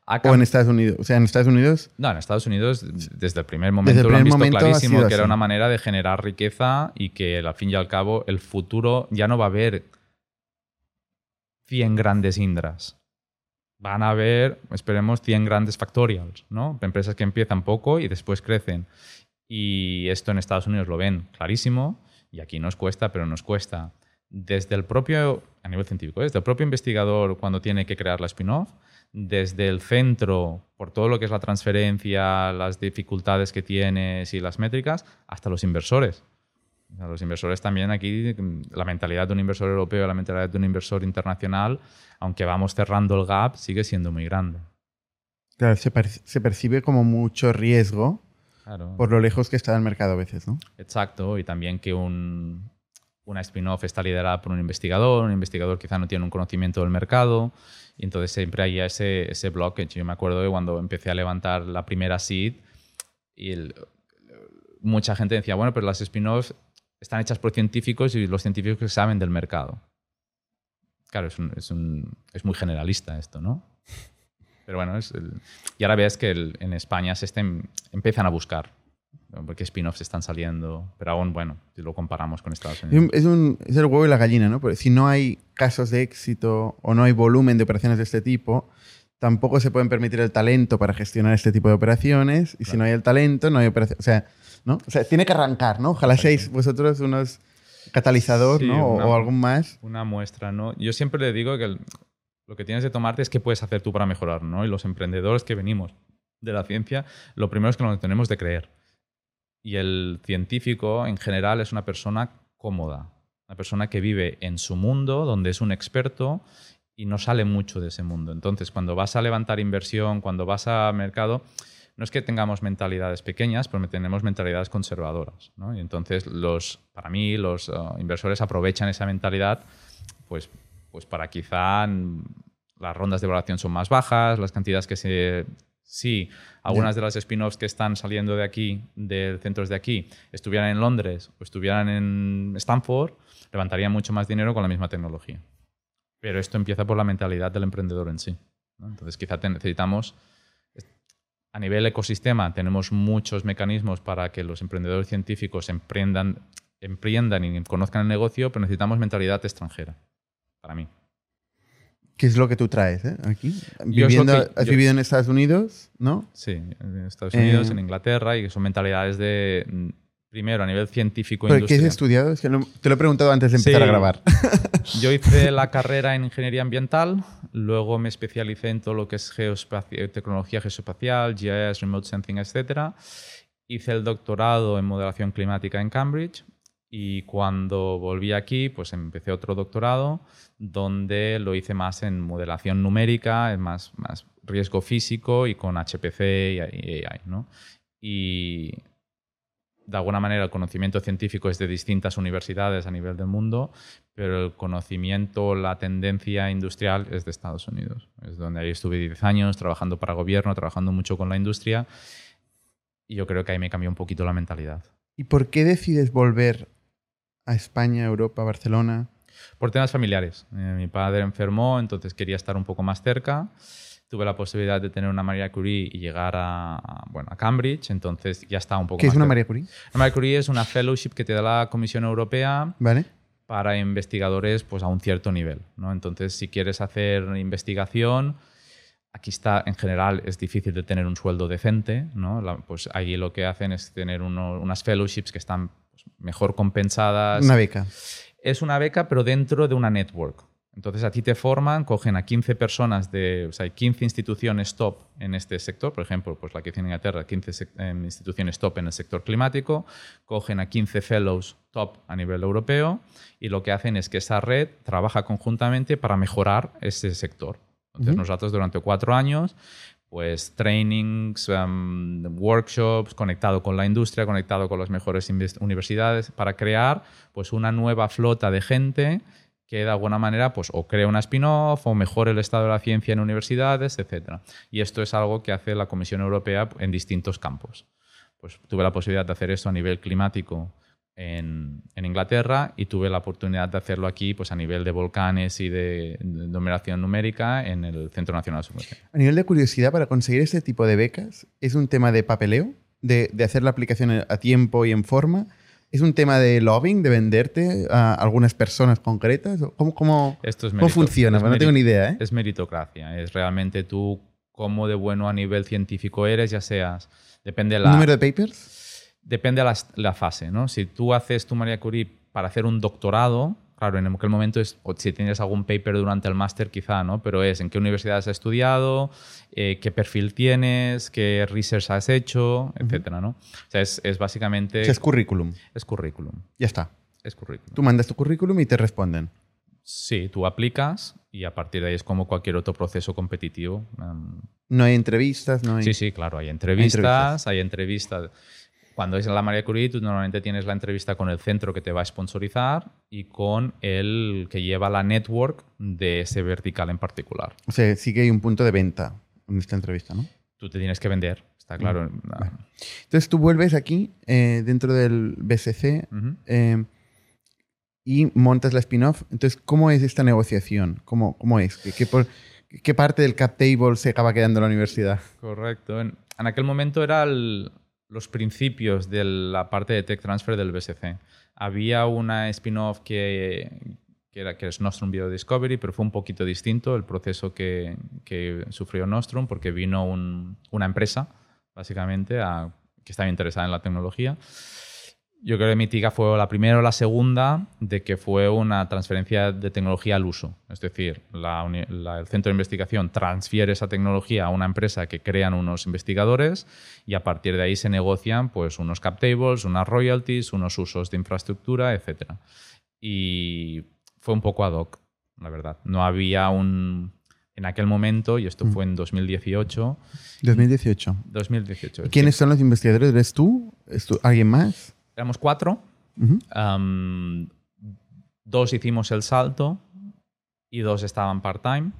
o en Estados Unidos. O sea, en Estados Unidos No, en Estados Unidos desde el primer momento el lo han primer visto momento clarísimo que era así. una manera de generar riqueza y que al fin y al cabo el futuro ya no va a haber 100 grandes Indras. Van a haber, esperemos, 100 grandes factorials, ¿no? Empresas que empiezan poco y después crecen. Y esto en Estados Unidos lo ven clarísimo y aquí nos cuesta, pero nos cuesta desde el propio, a nivel científico, ¿eh? desde el propio investigador cuando tiene que crear la spin-off, desde el centro, por todo lo que es la transferencia, las dificultades que tienes y las métricas, hasta los inversores. Los inversores también aquí, la mentalidad de un inversor europeo, la mentalidad de un inversor internacional, aunque vamos cerrando el gap, sigue siendo muy grande. claro, se, per- se percibe como mucho riesgo Claro. por lo lejos que está el mercado a veces, ¿no? Exacto, y también que un, una spin-off está liderada por un investigador, un investigador quizá no tiene un conocimiento del mercado, y entonces siempre hay ese, ese blockage. Yo me acuerdo de cuando empecé a levantar la primera seed, y mucha gente decía, bueno, pero las spin-offs están hechas por científicos y los científicos saben del mercado. Claro, es, es es muy generalista esto, ¿no? Pero bueno, es el- y ahora ves que en España se estén, empiezan a buscar. Porque spin-offs están saliendo, pero aún, bueno, si lo comparamos con Estados Es, Unidos. un- es un- es el huevo y la gallina, ¿no? Porque si no hay casos de éxito o no hay volumen de operaciones de este tipo, tampoco se pueden permitir el talento para gestionar este tipo de operaciones. Y si Claro. no hay el talento, no hay operación. O sea, ¿no? O sea, tiene que arrancar, ¿no? Ojalá Exacto. seáis vosotros unos catalizador, Sí, ¿no? O- una- o algún más. Una muestra, ¿no? Yo siempre le digo que el- lo que tienes que tomarte es qué puedes hacer tú para mejorar, ¿no? Y los emprendedores que venimos de la ciencia, lo primero es que nos tenemos de creer. Y el científico en general es una persona cómoda, una persona que vive en su mundo, donde es un experto y no sale mucho de ese mundo. Entonces, cuando vas a levantar inversión, cuando vas a mercado, no es que tengamos mentalidades pequeñas, pero tenemos mentalidades conservadoras. ¿no? Y entonces, los, para mí, los uh, inversores aprovechan esa mentalidad pues, pues para quizá las rondas de evaluación son más bajas, las cantidades que se... Sí, algunas de las spin-offs que están saliendo de aquí, de centros de aquí, estuvieran en Londres o estuvieran en Stanford, levantarían mucho más dinero con la misma tecnología. Pero esto empieza por la mentalidad del emprendedor en sí. ¿no? Entonces, quizá necesitamos, a nivel ecosistema, tenemos muchos mecanismos para que los emprendedores científicos emprendan, emprendan y conozcan el negocio, pero necesitamos mentalidad extranjera, para mí. ¿Qué es lo que tú traes eh? aquí? Viviendo, que- has yo- vivido en Estados Unidos, ¿no? Sí, en Estados Unidos, Eh, en Inglaterra, y son mentalidades de, mm, primero, a nivel científico ¿Pero qué has estudiado? Es que te lo he preguntado antes de empezar Sí. a grabar. Yo hice la carrera en ingeniería ambiental, luego me especialicé en todo lo que es geospaci- tecnología geoespacial, GIS, remote sensing, etc. Hice el doctorado en modelación climática en Cambridge y cuando volví aquí, pues empecé otro doctorado donde lo hice más en modelación numérica, más, más riesgo físico y con HPC y AI, ¿no? Y de alguna manera el conocimiento científico es de distintas universidades a nivel del mundo, pero el conocimiento, la tendencia industrial es de Estados Unidos. Es donde ahí estuve 10 años trabajando para gobierno, trabajando mucho con la industria y yo creo que ahí me cambió un poquito la mentalidad. ¿Y por qué decides volver a España, Europa, Barcelona? Por temas familiares. Eh, mi padre enfermó, entonces quería estar un poco más cerca tuve la posibilidad de tener una María Curie y llegar a, bueno, a Cambridge, entonces ya está un poco ¿Qué más es una cerca. María Curie? Una María Curie es una fellowship que te da la Comisión Europea ¿Vale? para investigadores pues, a un cierto nivel. ¿no? Entonces, si quieres hacer investigación, aquí está, en general, es difícil de tener un sueldo decente. ¿no? La- pues allí lo que hacen es tener uno- unas fellowships que están pues, mejor compensadas. Una beca. Es una beca, pero dentro de una network. Entonces a ti te forman, cogen a 15 personas de, o sea, hay 15 instituciones top en este sector, por ejemplo, pues la que tiene Inglaterra, 15 sec- em, instituciones top en el sector climático, cogen a 15 fellows top a nivel europeo y lo que hacen es que esa red trabaja conjuntamente para mejorar ese sector. Entonces Ujú. nosotros durante cuatro años pues trainings, em, workshops, conectado con la industria, conectado con las mejores universidades, para crear pues una nueva flota de gente que de alguna manera pues o crea una spin-off o mejore el estado de la ciencia en universidades, etc. Y esto es algo que hace la Comisión Europea en distintos campos. Pues tuve la posibilidad de hacer esto a nivel climático en, en Inglaterra y tuve la oportunidad de hacerlo aquí pues a nivel de volcanes y de, de numeración numérica en el Centro Nacional de. A nivel de curiosidad, para conseguir este tipo de becas, ¿es un tema de papeleo? De, de hacer la aplicación a tiempo y en forma? ¿Es un tema de lobbying, de venderte a algunas personas concretas? ¿O ¿Cómo, cómo, Esto es cómo funciona? es no tengo ni idea, ¿eh? Es meritocracia, es realmente tú cómo de bueno a nivel científico eres, ya seas, depende de la... ¿Número de papers? Depende de la, la fase, ¿no? Si tú haces tu María Curie para hacer un doctorado, claro, en aquel momento es, o si tienes algún paper durante el máster quizá, ¿no? Pero es en qué universidad has estudiado, eh, qué perfil tienes, qué research has hecho, etcétera, ¿no? O sea, es, es básicamente... O sea, es currículum. es currículum, Ya está. es currículum. Tú mandas tu currículum y te responden. Sí, tú aplicas y a partir de ahí es como cualquier otro proceso competitivo. em, No hay entrevistas, no hay... Sí, sí, claro, hay entrevistas, entrevistas. hay entrevistas. Cuando es en la María Curie, tú normalmente tienes la entrevista con el centro que te va a sponsorizar y con el que lleva la network de ese vertical en particular. O sea, sí que hay un punto de venta en esta entrevista, ¿no? Tú te tienes que vender, está claro. vale. Entonces tú vuelves aquí, eh, dentro del BSC, Ujú. eh, y montas la spin-off. Entonces, ¿cómo es esta negociación? ¿Cómo, cómo es? ¿Qué, qué por- qué parte del cap table se acaba quedando en la universidad? Correcto. En, en aquel momento eran los principios de la parte de Tech Transfer del BSC. Había una spin-off que, que, era, que es Nostrum Biodiscovery, pero fue un poquito distinto el proceso que, que sufrió Nostrum porque vino un- una empresa, básicamente, que estaba interesada en la tecnología. Yo creo que Mitiga fue la primera o la segunda de que fue una transferencia de tecnología al uso. Es decir, la la- el centro de investigación transfiere esa tecnología a una empresa que crean unos investigadores y a partir de ahí se negocian pues, unos cap tables, unas royalties, unos usos de infraestructura, etc. Y fue un poco ad hoc, la verdad. No había un... En aquel momento, y esto fue en 2018, 2018. 2018. ¿Y quiénes son los investigadores? ¿Eres tú? ¿Es tú? ¿Alguien más? Éramos cuatro, Ujú. Am, dos hicimos el salto y dos estaban part-time.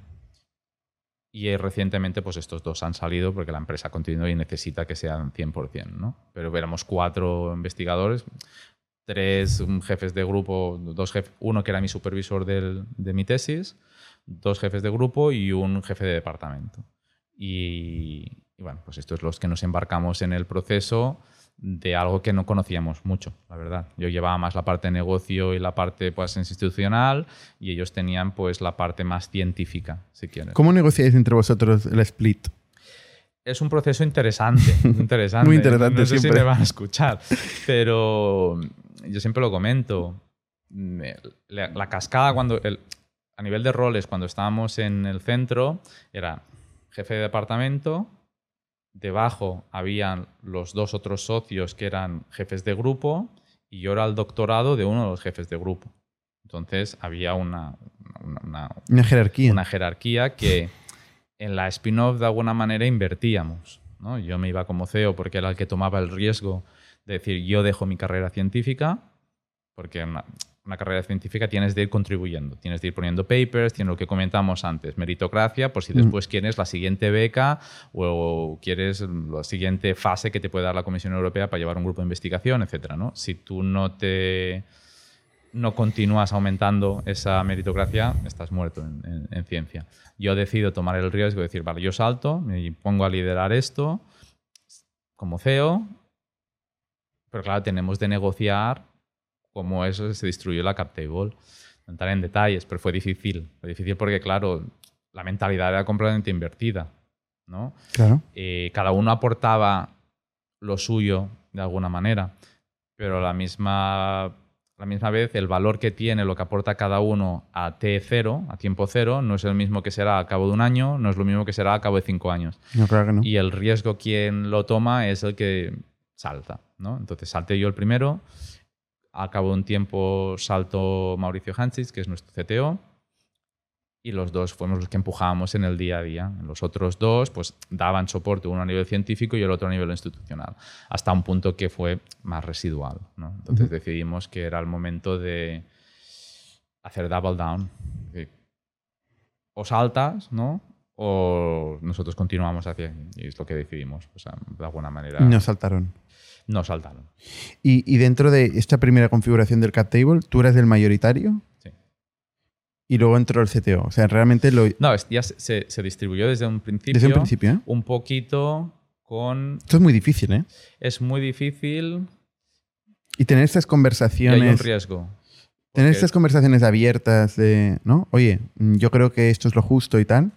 Y eh, recientemente, pues estos dos han salido porque la empresa continúa y necesita que sean 100%, ¿no? Pero éramos cuatro investigadores, tres jefes de grupo, dos uno que era mi supervisor del- de mi tesis, dos jefes de grupo y un jefe de departamento. Y, y bueno, pues estos es los que nos embarcamos en el proceso de algo que no conocíamos mucho, la verdad. Yo llevaba más la parte de negocio y la parte pues, institucional y ellos tenían pues la parte más científica, si quieres. ¿Cómo negociáis entre vosotros el split? Es un proceso interesante, interesante. Muy interesante No sé siempre. si me van a escuchar, pero yo siempre lo comento. Me- La, la cascada cuando el- a nivel de roles cuando estábamos en el centro era jefe de departamento, debajo habían los dos otros socios que eran jefes de grupo y yo era el doctorado de uno de los jefes de grupo. Entonces había una, una- una- Una jerarquía. una jerarquía que en la spin-off de alguna manera invertíamos. ¿no? Yo me iba como CEO porque era el que tomaba el riesgo De decir, yo dejo mi carrera científica, porque una, carrera científica tienes de ir contribuyendo, tienes de ir poniendo papers, tienes lo que comentamos antes, meritocracia, por si después quieres la siguiente beca o quieres la siguiente fase que te puede dar la Comisión Europea para llevar un grupo de investigación, etc. ¿no? Si tú no te no continúas aumentando esa meritocracia, estás muerto en, en ciencia. Yo decido tomar el riesgo de decir, vale, yo salto, me pongo a liderar esto como CEO, pero claro, tenemos de negociar cómo eso se distribuyó la cap table. No entrar en detalles, pero fue difícil. Fue difícil porque, claro, la mentalidad era completamente invertida. ¿no? Claro. Eh, cada uno aportaba lo suyo de alguna manera, pero la misma, la misma vez el valor que tiene lo que aporta cada uno a T0, a tiempo cero, no es el mismo que será al cabo de un año, no es lo mismo que será al cabo de cinco años. No, claro que no. Y el riesgo quien lo toma es el que salta. ¿no? Entonces salté yo el primero, al cabo de un tiempo saltó Mauricio Hanchis, que es nuestro CTO, y los dos fuimos los que empujábamos en el día a día. Los otros dos pues daban soporte, uno a nivel científico y el otro a nivel institucional, hasta un punto que fue más residual. ¿no? Entonces decidimos que era el momento de hacer double down. O saltas, ¿no? O nosotros continuamos hacia y es lo que decidimos, pues, de alguna manera. No saltaron. No saltaron. Y, y dentro de esta primera configuración del cap table, ¿tú eras el mayoritario? Sí. Y luego entró el CTO. O sea, realmente lo. No, es- ya se, se distribuyó desde un principio. Desde un principio, ¿eh? Un poquito con... Esto es muy difícil, ¿eh? Es muy difícil Y tener estas y hay un conversaciones. riesgo. Tener estas conversaciones abiertas de, ¿no? Oye, yo creo que esto es lo justo y tal.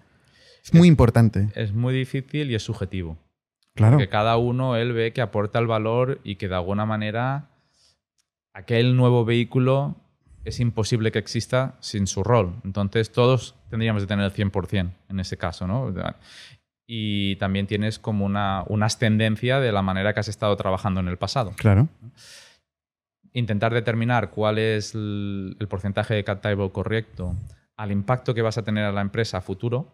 Es muy importante. es muy difícil y es subjetivo. Claro. Porque cada uno, él ve que aporta el valor y que de alguna manera aquel nuevo vehículo es imposible que exista sin su rol. Entonces todos tendríamos de tener el 100% en ese caso, ¿no? Y también tienes como una, una ascendencia de la manera que has estado trabajando en el pasado. Claro. Intentar determinar cuál es el, el porcentaje de table correcto al impacto que vas a tener a la empresa a futuro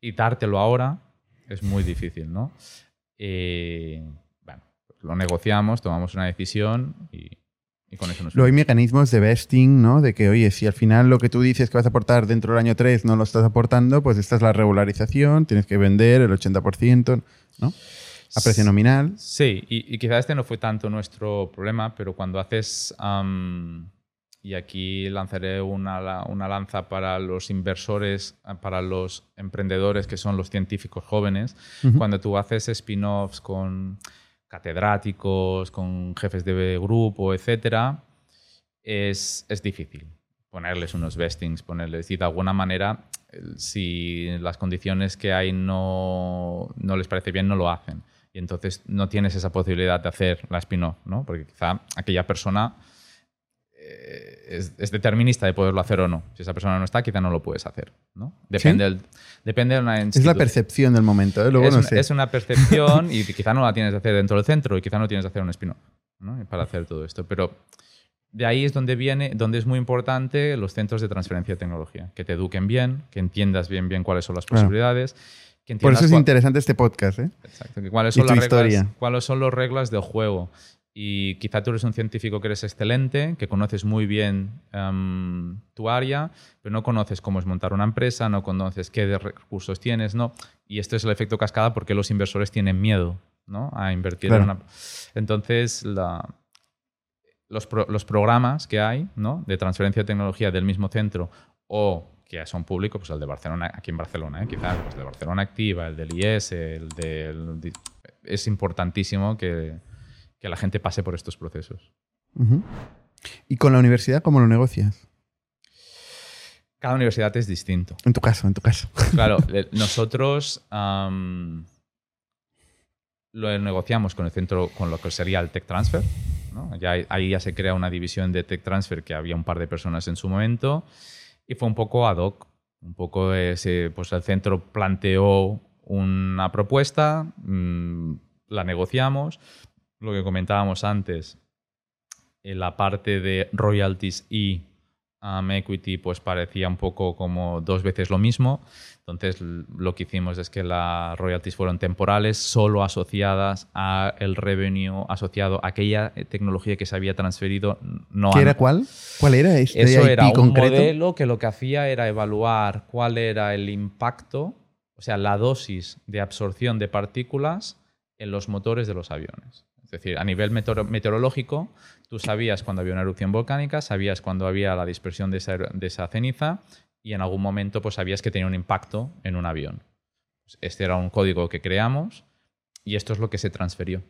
y dártelo ahora es muy difícil, ¿no? Eh, bueno, pues lo negociamos, tomamos una decisión y, y con eso nos Luego hay mecanismos de vesting, ¿no? De que, oye, si al final lo que tú dices que vas a aportar dentro del año 3 no lo estás aportando, pues esta es la regularización, tienes que vender el 80%, ¿no? A precio nominal. Sí, y, y quizá este no fue tanto nuestro problema, pero cuando haces, am, y aquí lanzaré una, una lanza para los inversores, ah, para los emprendedores que son los científicos jóvenes, Ujú. cuando tú haces spin-offs con catedráticos, con jefes de grupo, etcétera, es, es difícil ponerles unos vestings, ponerles, y de alguna manera, si las condiciones que hay no, no les parece bien, no lo hacen. Y entonces no tienes esa posibilidad de hacer la spin-off, ¿no? Porque quizá aquella persona eh, es, es determinista de poderlo hacer o no. Si esa persona no está, quizá no lo puedes hacer, ¿no? Depende, del- depende de una Es la percepción del momento, ¿eh? Luego es, no sé. es una percepción y quizá no la tienes de hacer dentro del centro y quizá no tienes de hacer un spin-off ¿no? para hacer todo esto. Pero de ahí es donde viene, donde es muy importante los centros de transferencia de tecnología, que te eduquen bien, que entiendas bien bien cuáles son las Claro. posibilidades, que Por eso es interesante este podcast, ¿eh? Exacto, que cuáles Y son las reglas, cuáles son las reglas del juego. Y quizá tú eres un científico que eres excelente, que conoces muy bien em, tu área, pero no conoces cómo es montar una empresa, no conoces qué recursos tienes, ¿no? Y esto es el efecto cascada porque los inversores tienen miedo, ¿no? A invertir Claro. en una... Entonces, la- los, pro- los programas que hay, ¿no? De transferencia de tecnología del mismo centro o que son públicos, pues el de Barcelona, aquí en Barcelona, ¿eh? quizás pues el de Barcelona Activa, el del IES, el del... Es importantísimo que, que la gente pase por estos procesos. ¿Y con la universidad cómo lo negocias? Cada universidad es distinto. En tu caso, en tu caso. Claro, nosotros lo negociamos con el centro, con lo que sería el Tech Transfer. ¿no? Ya, ahí ya se crea una división de Tech Transfer que había un par de personas en su momento y fue un poco ad hoc. Un poco ese, pues el centro planteó una propuesta, mm, la negociamos. Lo que comentábamos antes, en la parte de royalties y Um, equity pues parecía un poco como dos veces lo mismo. Entonces lo que hicimos es que las royalties fueron temporales, solo asociadas a el revenue asociado a aquella tecnología que se había transferido. No ¿Qué era cuál? ¿Cuál era este Eso IP era un concreto? modelo que lo que hacía era evaluar cuál era el impacto, o sea, la dosis de absorción de partículas en los motores de los aviones. Es decir, a nivel meteoro- meteorológico, tú sabías cuando había una erupción volcánica, sabías cuando había la dispersión de esa, de esa ceniza y en algún momento pues sabías que tenía un impacto en un avión. Pues, Este era un código que creamos y esto es lo que se transfirió.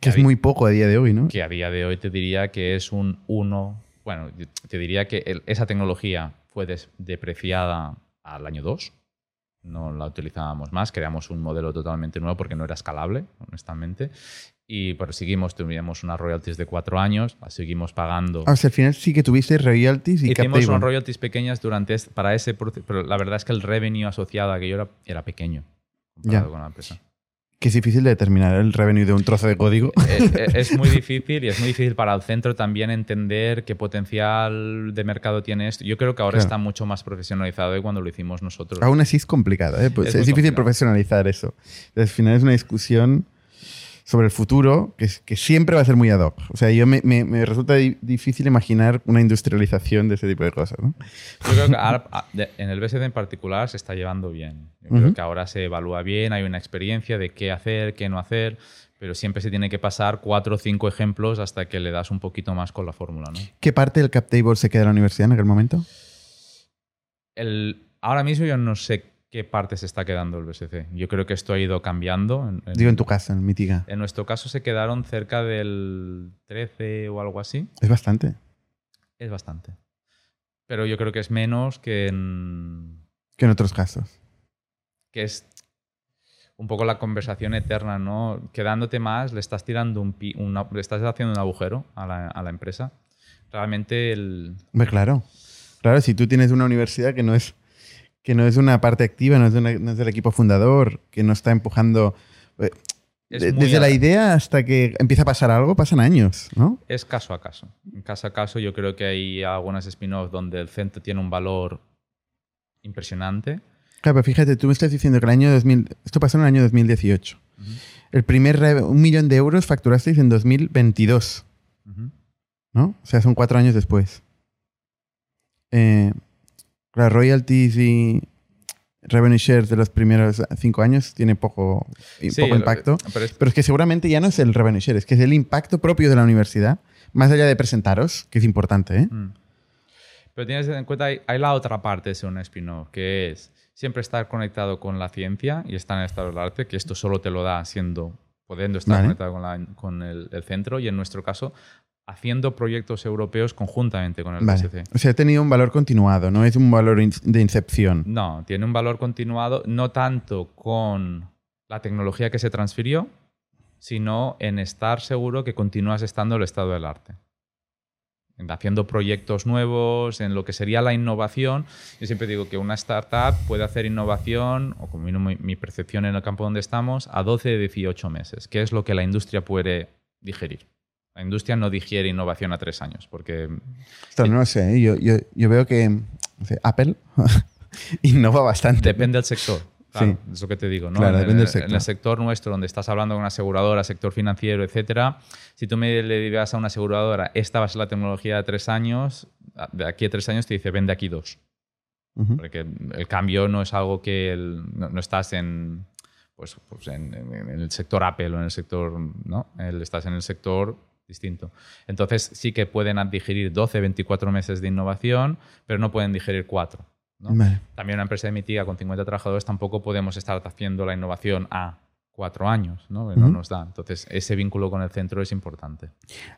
Que es había- muy poco a día de hoy, ¿no? que a día de hoy te diría que es un 1. Bueno, te diría que el- esa tecnología fue des- depreciada al año 2. No la utilizábamos más, creamos un modelo totalmente nuevo porque no era escalable, honestamente. Y pero seguimos, tuvimos unas royalties de cuatro años, las seguimos pagando. Ah, o sea, al final sí que tuviste royalties y Hicimos unas royalties pequeñas durante es- para ese proceso, pero la verdad es que el revenue asociado a aquello era, era pequeño comparado Ya. con la empresa. Que es difícil de determinar el revenue de un trozo de código. Eh, eh, es muy difícil y es muy difícil para el centro también entender qué potencial de mercado tiene esto. Yo creo que ahora Claro. está mucho más profesionalizado de cuando lo hicimos nosotros. Aún así es complicado, ¿eh? Pues Es es, difícil complicado. profesionalizar eso. Al final es una discusión sobre el futuro que, es- que siempre va a ser muy ad hoc. O sea, yo me, me- me resulta di- difícil imaginar una industrialización de ese tipo de cosas. ¿no? Yo creo que ahora, a- de- en el BSD en particular se está llevando bien. Yo creo que ahora se evalúa bien, hay una experiencia de qué hacer, qué no hacer, pero siempre se tiene que pasar cuatro o cinco ejemplos hasta que le das un poquito más con la fórmula. ¿no? ¿Qué parte del cap table se queda en la universidad en aquel momento? El, ahora mismo yo no sé qué parte se está quedando el BSC. Yo creo que esto ha ido cambiando. en- en- Digo, en tu casa, en Mitiga. En nuestro caso se quedaron cerca del 13 o algo así. Es bastante. Es bastante. Pero yo creo que es menos que en... Que en otros casos. que es un poco la conversación eterna, ¿no? Quedándote más, le estás tirando un... pi- una- le estás haciendo un agujero a la, a la empresa. Realmente el... Hombre, claro. Claro, si tú tienes una universidad que no es, que no es una parte activa, no es, una- no es del equipo fundador, que no está empujando... eh, es desde la idea hasta que empieza a pasar algo, pasan años, ¿no? Es caso a caso. Caso a caso yo creo que hay algunas spin-offs donde el centro tiene un valor impresionante. Claro, pero fíjate, tú me estás diciendo que el año 2000... Esto pasó en el año 2018. El primer un millón de euros facturasteis en 2022, Ujú. ¿no? O sea, son cuatro años después. Eh, las royalties y revenue shares de los primeros cinco años tiene poco, Sí, impacto. pero es- Pero es que seguramente ya no es el revenue share, es que es el impacto propio de la universidad, más allá de presentaros, que es importante, ¿eh? Mm. Pero tienes en cuenta, hay, hay la otra parte de ser un spin-off, que es siempre estar conectado con la ciencia y estar en el estado del arte, que esto solo te lo da siendo, pudiendo estar Vale. conectado con, la- con el, el centro y en nuestro caso, haciendo proyectos europeos conjuntamente con el Vale. BSC. O sea, ha tenido un valor continuado, no es un valor in- de incepción. No, tiene un valor continuado, no tanto con la tecnología que se transfirió, sino en estar seguro que continúas estando el estado del arte. En Haciendo proyectos nuevos, en lo que sería la innovación. Yo siempre digo que una startup puede hacer innovación, o como mi, mi percepción en el campo donde estamos, a 12 de 18 meses, que es lo que la industria puede digerir. La industria no digiere innovación a tres años, porque Esto no lo sé, ¿eh? yo, yo, yo veo que Apple innova bastante. Depende del sector. Claro, Sí. Es lo que te digo, ¿no? Claro, en, depende del en sector. el sector nuestro, donde estás hablando con una aseguradora, sector financiero, etcétera, si tú me le digas a una aseguradora, esta va a ser la tecnología de tres años, de aquí a tres años te dice, vende aquí dos. Porque el cambio no es algo que el- no, no estás en, pues, pues en, en- en el sector Apple o en el sector, ¿no? El- estás en el sector distinto. Entonces sí que pueden digerir 12, 24 meses de innovación, pero no pueden digerir cuatro. ¿no? Vale. También una empresa de Mitiga con 50 trabajadores tampoco podemos estar haciendo la innovación a cuatro años, ¿no? Que no nos da. Entonces, ese vínculo con el centro es importante.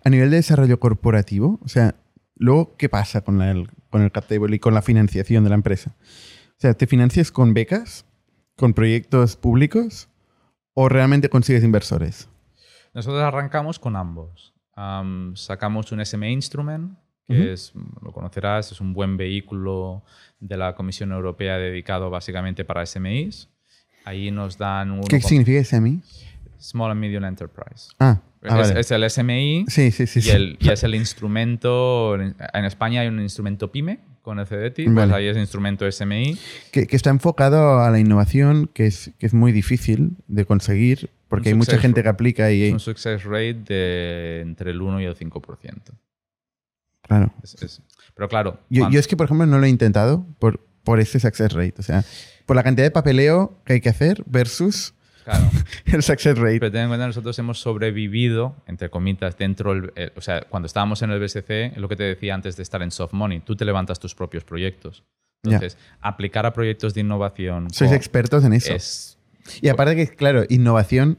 A nivel de desarrollo corporativo, o sea, luego, ¿qué pasa con, la- el, con el cap table y con la financiación de la empresa? O sea, ¿te financias con becas, con proyectos públicos o realmente consigues inversores? Nosotros arrancamos con ambos. Am, sacamos un SME Instrument, que Ujú. es, lo conocerás, es un buen vehículo de la Comisión Europea dedicado básicamente para SMEs. Ahí nos dan un... ¿Qué significa SMI? Small and Medium Enterprise. Ah, ah, es, vale. es el SMI Sí, sí, sí. y, el- y es el instrumento. En España hay un instrumento PYME con el CDT, pues Vale. ahí es instrumento SMI. que, que está enfocado a la innovación, que es, que es muy difícil de conseguir, porque Un hay mucha gente que aplica y... Un success rate de entre el 1 y el 5%. Claro. Es- es- pero claro, Yo, yo es que, por ejemplo, no lo he intentado por, por ese success rate. O sea, por la cantidad de papeleo que hay que hacer versus claro. el success rate. Pero ten en cuenta, nosotros hemos sobrevivido, entre comitas, dentro, el- eh, o sea, cuando estábamos en el BSC, es lo que te decía antes de estar en Soft Money, tú te levantas tus propios proyectos. Entonces, aplicar a proyectos de innovación Sois expertos en eso. es Y aparte que, claro, innovación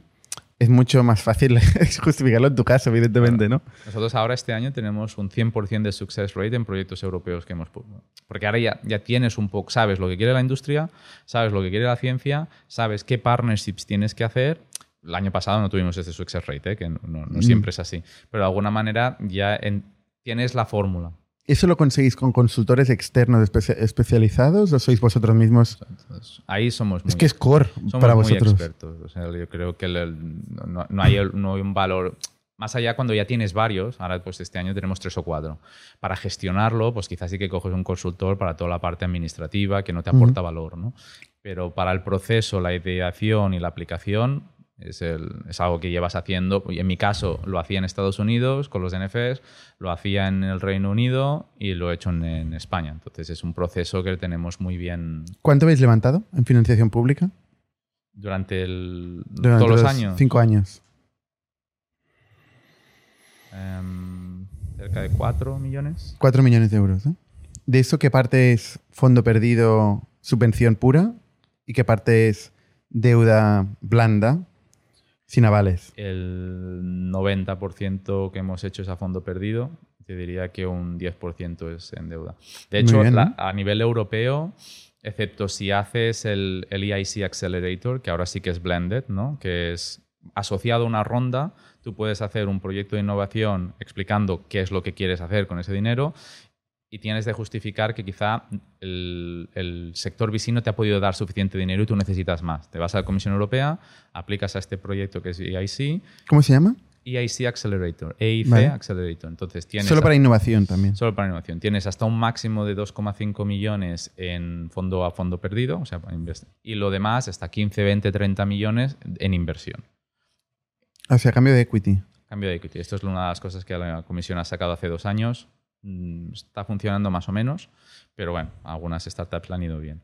es mucho más fácil justificarlo en tu caso, evidentemente, ¿no? Nosotros ahora este año tenemos un 100% de success rate en proyectos europeos que hemos... Porque ahora ya, ya tienes un poco, sabes lo que quiere la industria, sabes lo que quiere la ciencia, sabes qué partnerships tienes que hacer. El año pasado no tuvimos este success rate, ¿eh? que no, no- no Mm. siempre es así. Pero de alguna manera ya en- tienes la fórmula. ¿Eso lo conseguís con consultores externos espe- especializados o sois vosotros mismos? Ahí somos muy, Es que es core somos para muy vosotros. expertos. O sea, yo creo que el- no, no hay, no hay un valor... Más allá cuando ya tienes varios, ahora pues este año tenemos tres o cuatro. Para gestionarlo, pues quizás sí que coges un consultor para toda la parte administrativa que no te aporta valor, ¿no? Pero para el proceso, la ideación y la aplicación es, el- es algo que llevas haciendo. Y en mi caso lo hacía en Estados Unidos con los DNFs, lo hacía en el Reino Unido y lo he hecho en, en España. Entonces es un proceso que tenemos muy bien ¿Cuánto habéis levantado en financiación pública? durante, el, Durante todos los años. Cinco años. Em, cerca de 4 millones. Cuatro millones de euros. ¿eh? ¿De eso qué parte es fondo perdido, subvención pura? ¿Y qué parte es deuda blanda, sin avales? El 90% que hemos hecho es a fondo perdido. Te diría que un 10% es en deuda. De hecho, bien, la- ¿no? a nivel europeo, excepto si haces el, el EIC Accelerator, que ahora sí que es blended, ¿no? que es asociado a una ronda, tú puedes hacer un proyecto de innovación explicando qué es lo que quieres hacer con ese dinero y tienes de justificar que quizá el, el sector vecino te ha podido dar suficiente dinero y tú necesitas más. Te vas a la Comisión Europea, aplicas a este proyecto que es EIC, ¿Cómo se llama? EIC Accelerator, EIC Vale. Accelerator. Entonces tienes Solo para innovación también. Solo para innovación. Tienes hasta un máximo de 2,5 millones en fondo a fondo perdido, o sea, y lo demás hasta 15, 20, 30 millones en inversión. O sea, cambio de equity. Cambio de equity. Esto es una de las cosas que la comisión ha sacado hace dos años. Mm, Está funcionando más o menos, pero bueno, algunas startups le han ido bien.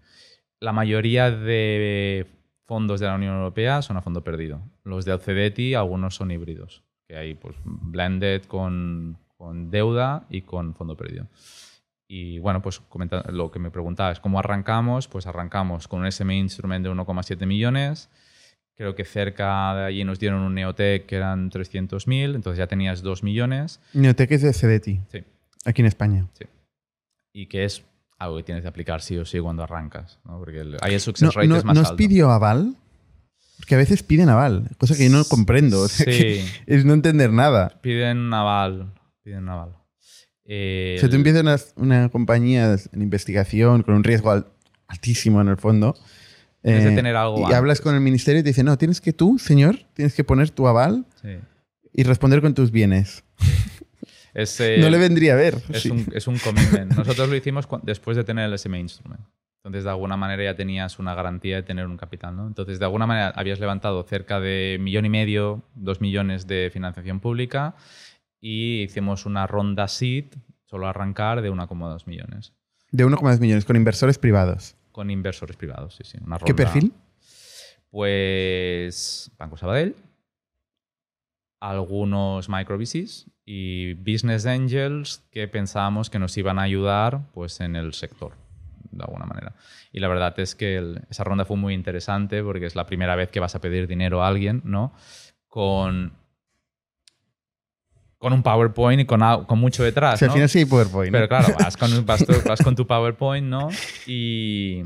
La mayoría de fondos de la Unión Europea son a fondo perdido. Los de OCDETI, algunos son híbridos, que hay pues blended con, con deuda y con fondo perdido. Y bueno, pues comenta, lo que me preguntabas, ¿cómo arrancamos? Pues arrancamos con un SME Instrument de 1,7 millones. Creo que cerca de allí nos dieron un Neotec que eran 300.000, entonces ya tenías 2 millones. Neotec es de CDT, Sí, aquí en España. sí. Y que es algo que tienes que aplicar sí o sí cuando arrancas, ¿no? Porque el, ahí el No, success rate no- es más ¿no os alto. pidió aval? Porque a veces piden aval, cosa que yo no comprendo. o sea, Sí, es no entender nada. piden aval. Piden aval. Eh, O sea, tú empiezas una, una compañía en investigación con un riesgo al- altísimo en el fondo. Tienes de eh, tener algo Y antes. hablas con el ministerio y te dicen, no, tienes que tú, señor, tienes que poner tu aval sí. y responder con tus bienes. Es, eh, no le vendría a ver. Es, sí. un, es un commitment. Nosotros lo hicimos después de tener el SME Instrument. Entonces, de alguna manera ya tenías una garantía de tener un capital, ¿no? Entonces, de alguna manera habías levantado cerca de millón y medio, dos millones de financiación pública y hicimos una ronda seed, solo arrancar, de 1,2 millones De 1,2 millones con inversores privados. con inversores privados, sí, sí. Una ¿Qué perfil? Pues Banco Sabadell, algunos micro VCs y business angels que pensábamos que nos iban a ayudar pues, en el sector, de alguna manera. Y la verdad es que el- esa ronda fue muy interesante porque es la primera vez que vas a pedir dinero a alguien, ¿no? Con, con un PowerPoint y con, con mucho detrás. Al ¿no? sí PowerPoint. Pero claro, vas con, vas con tu PowerPoint, ¿no? Y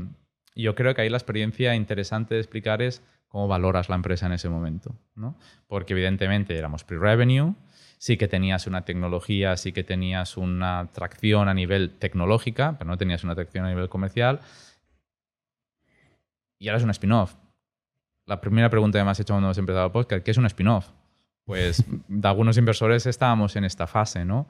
yo creo que ahí la experiencia interesante de explicar es cómo valoras la empresa en ese momento, ¿no? Porque evidentemente éramos pre-revenue, sí que tenías una tecnología, sí que tenías una tracción a nivel tecnológica, pero no tenías una tracción a nivel comercial. Y ahora es un spin-off. la primera pregunta que me has hecho cuando hemos empezado el podcast, ¿qué es un spin-off? Pues de algunos inversores estábamos en esta fase, ¿no?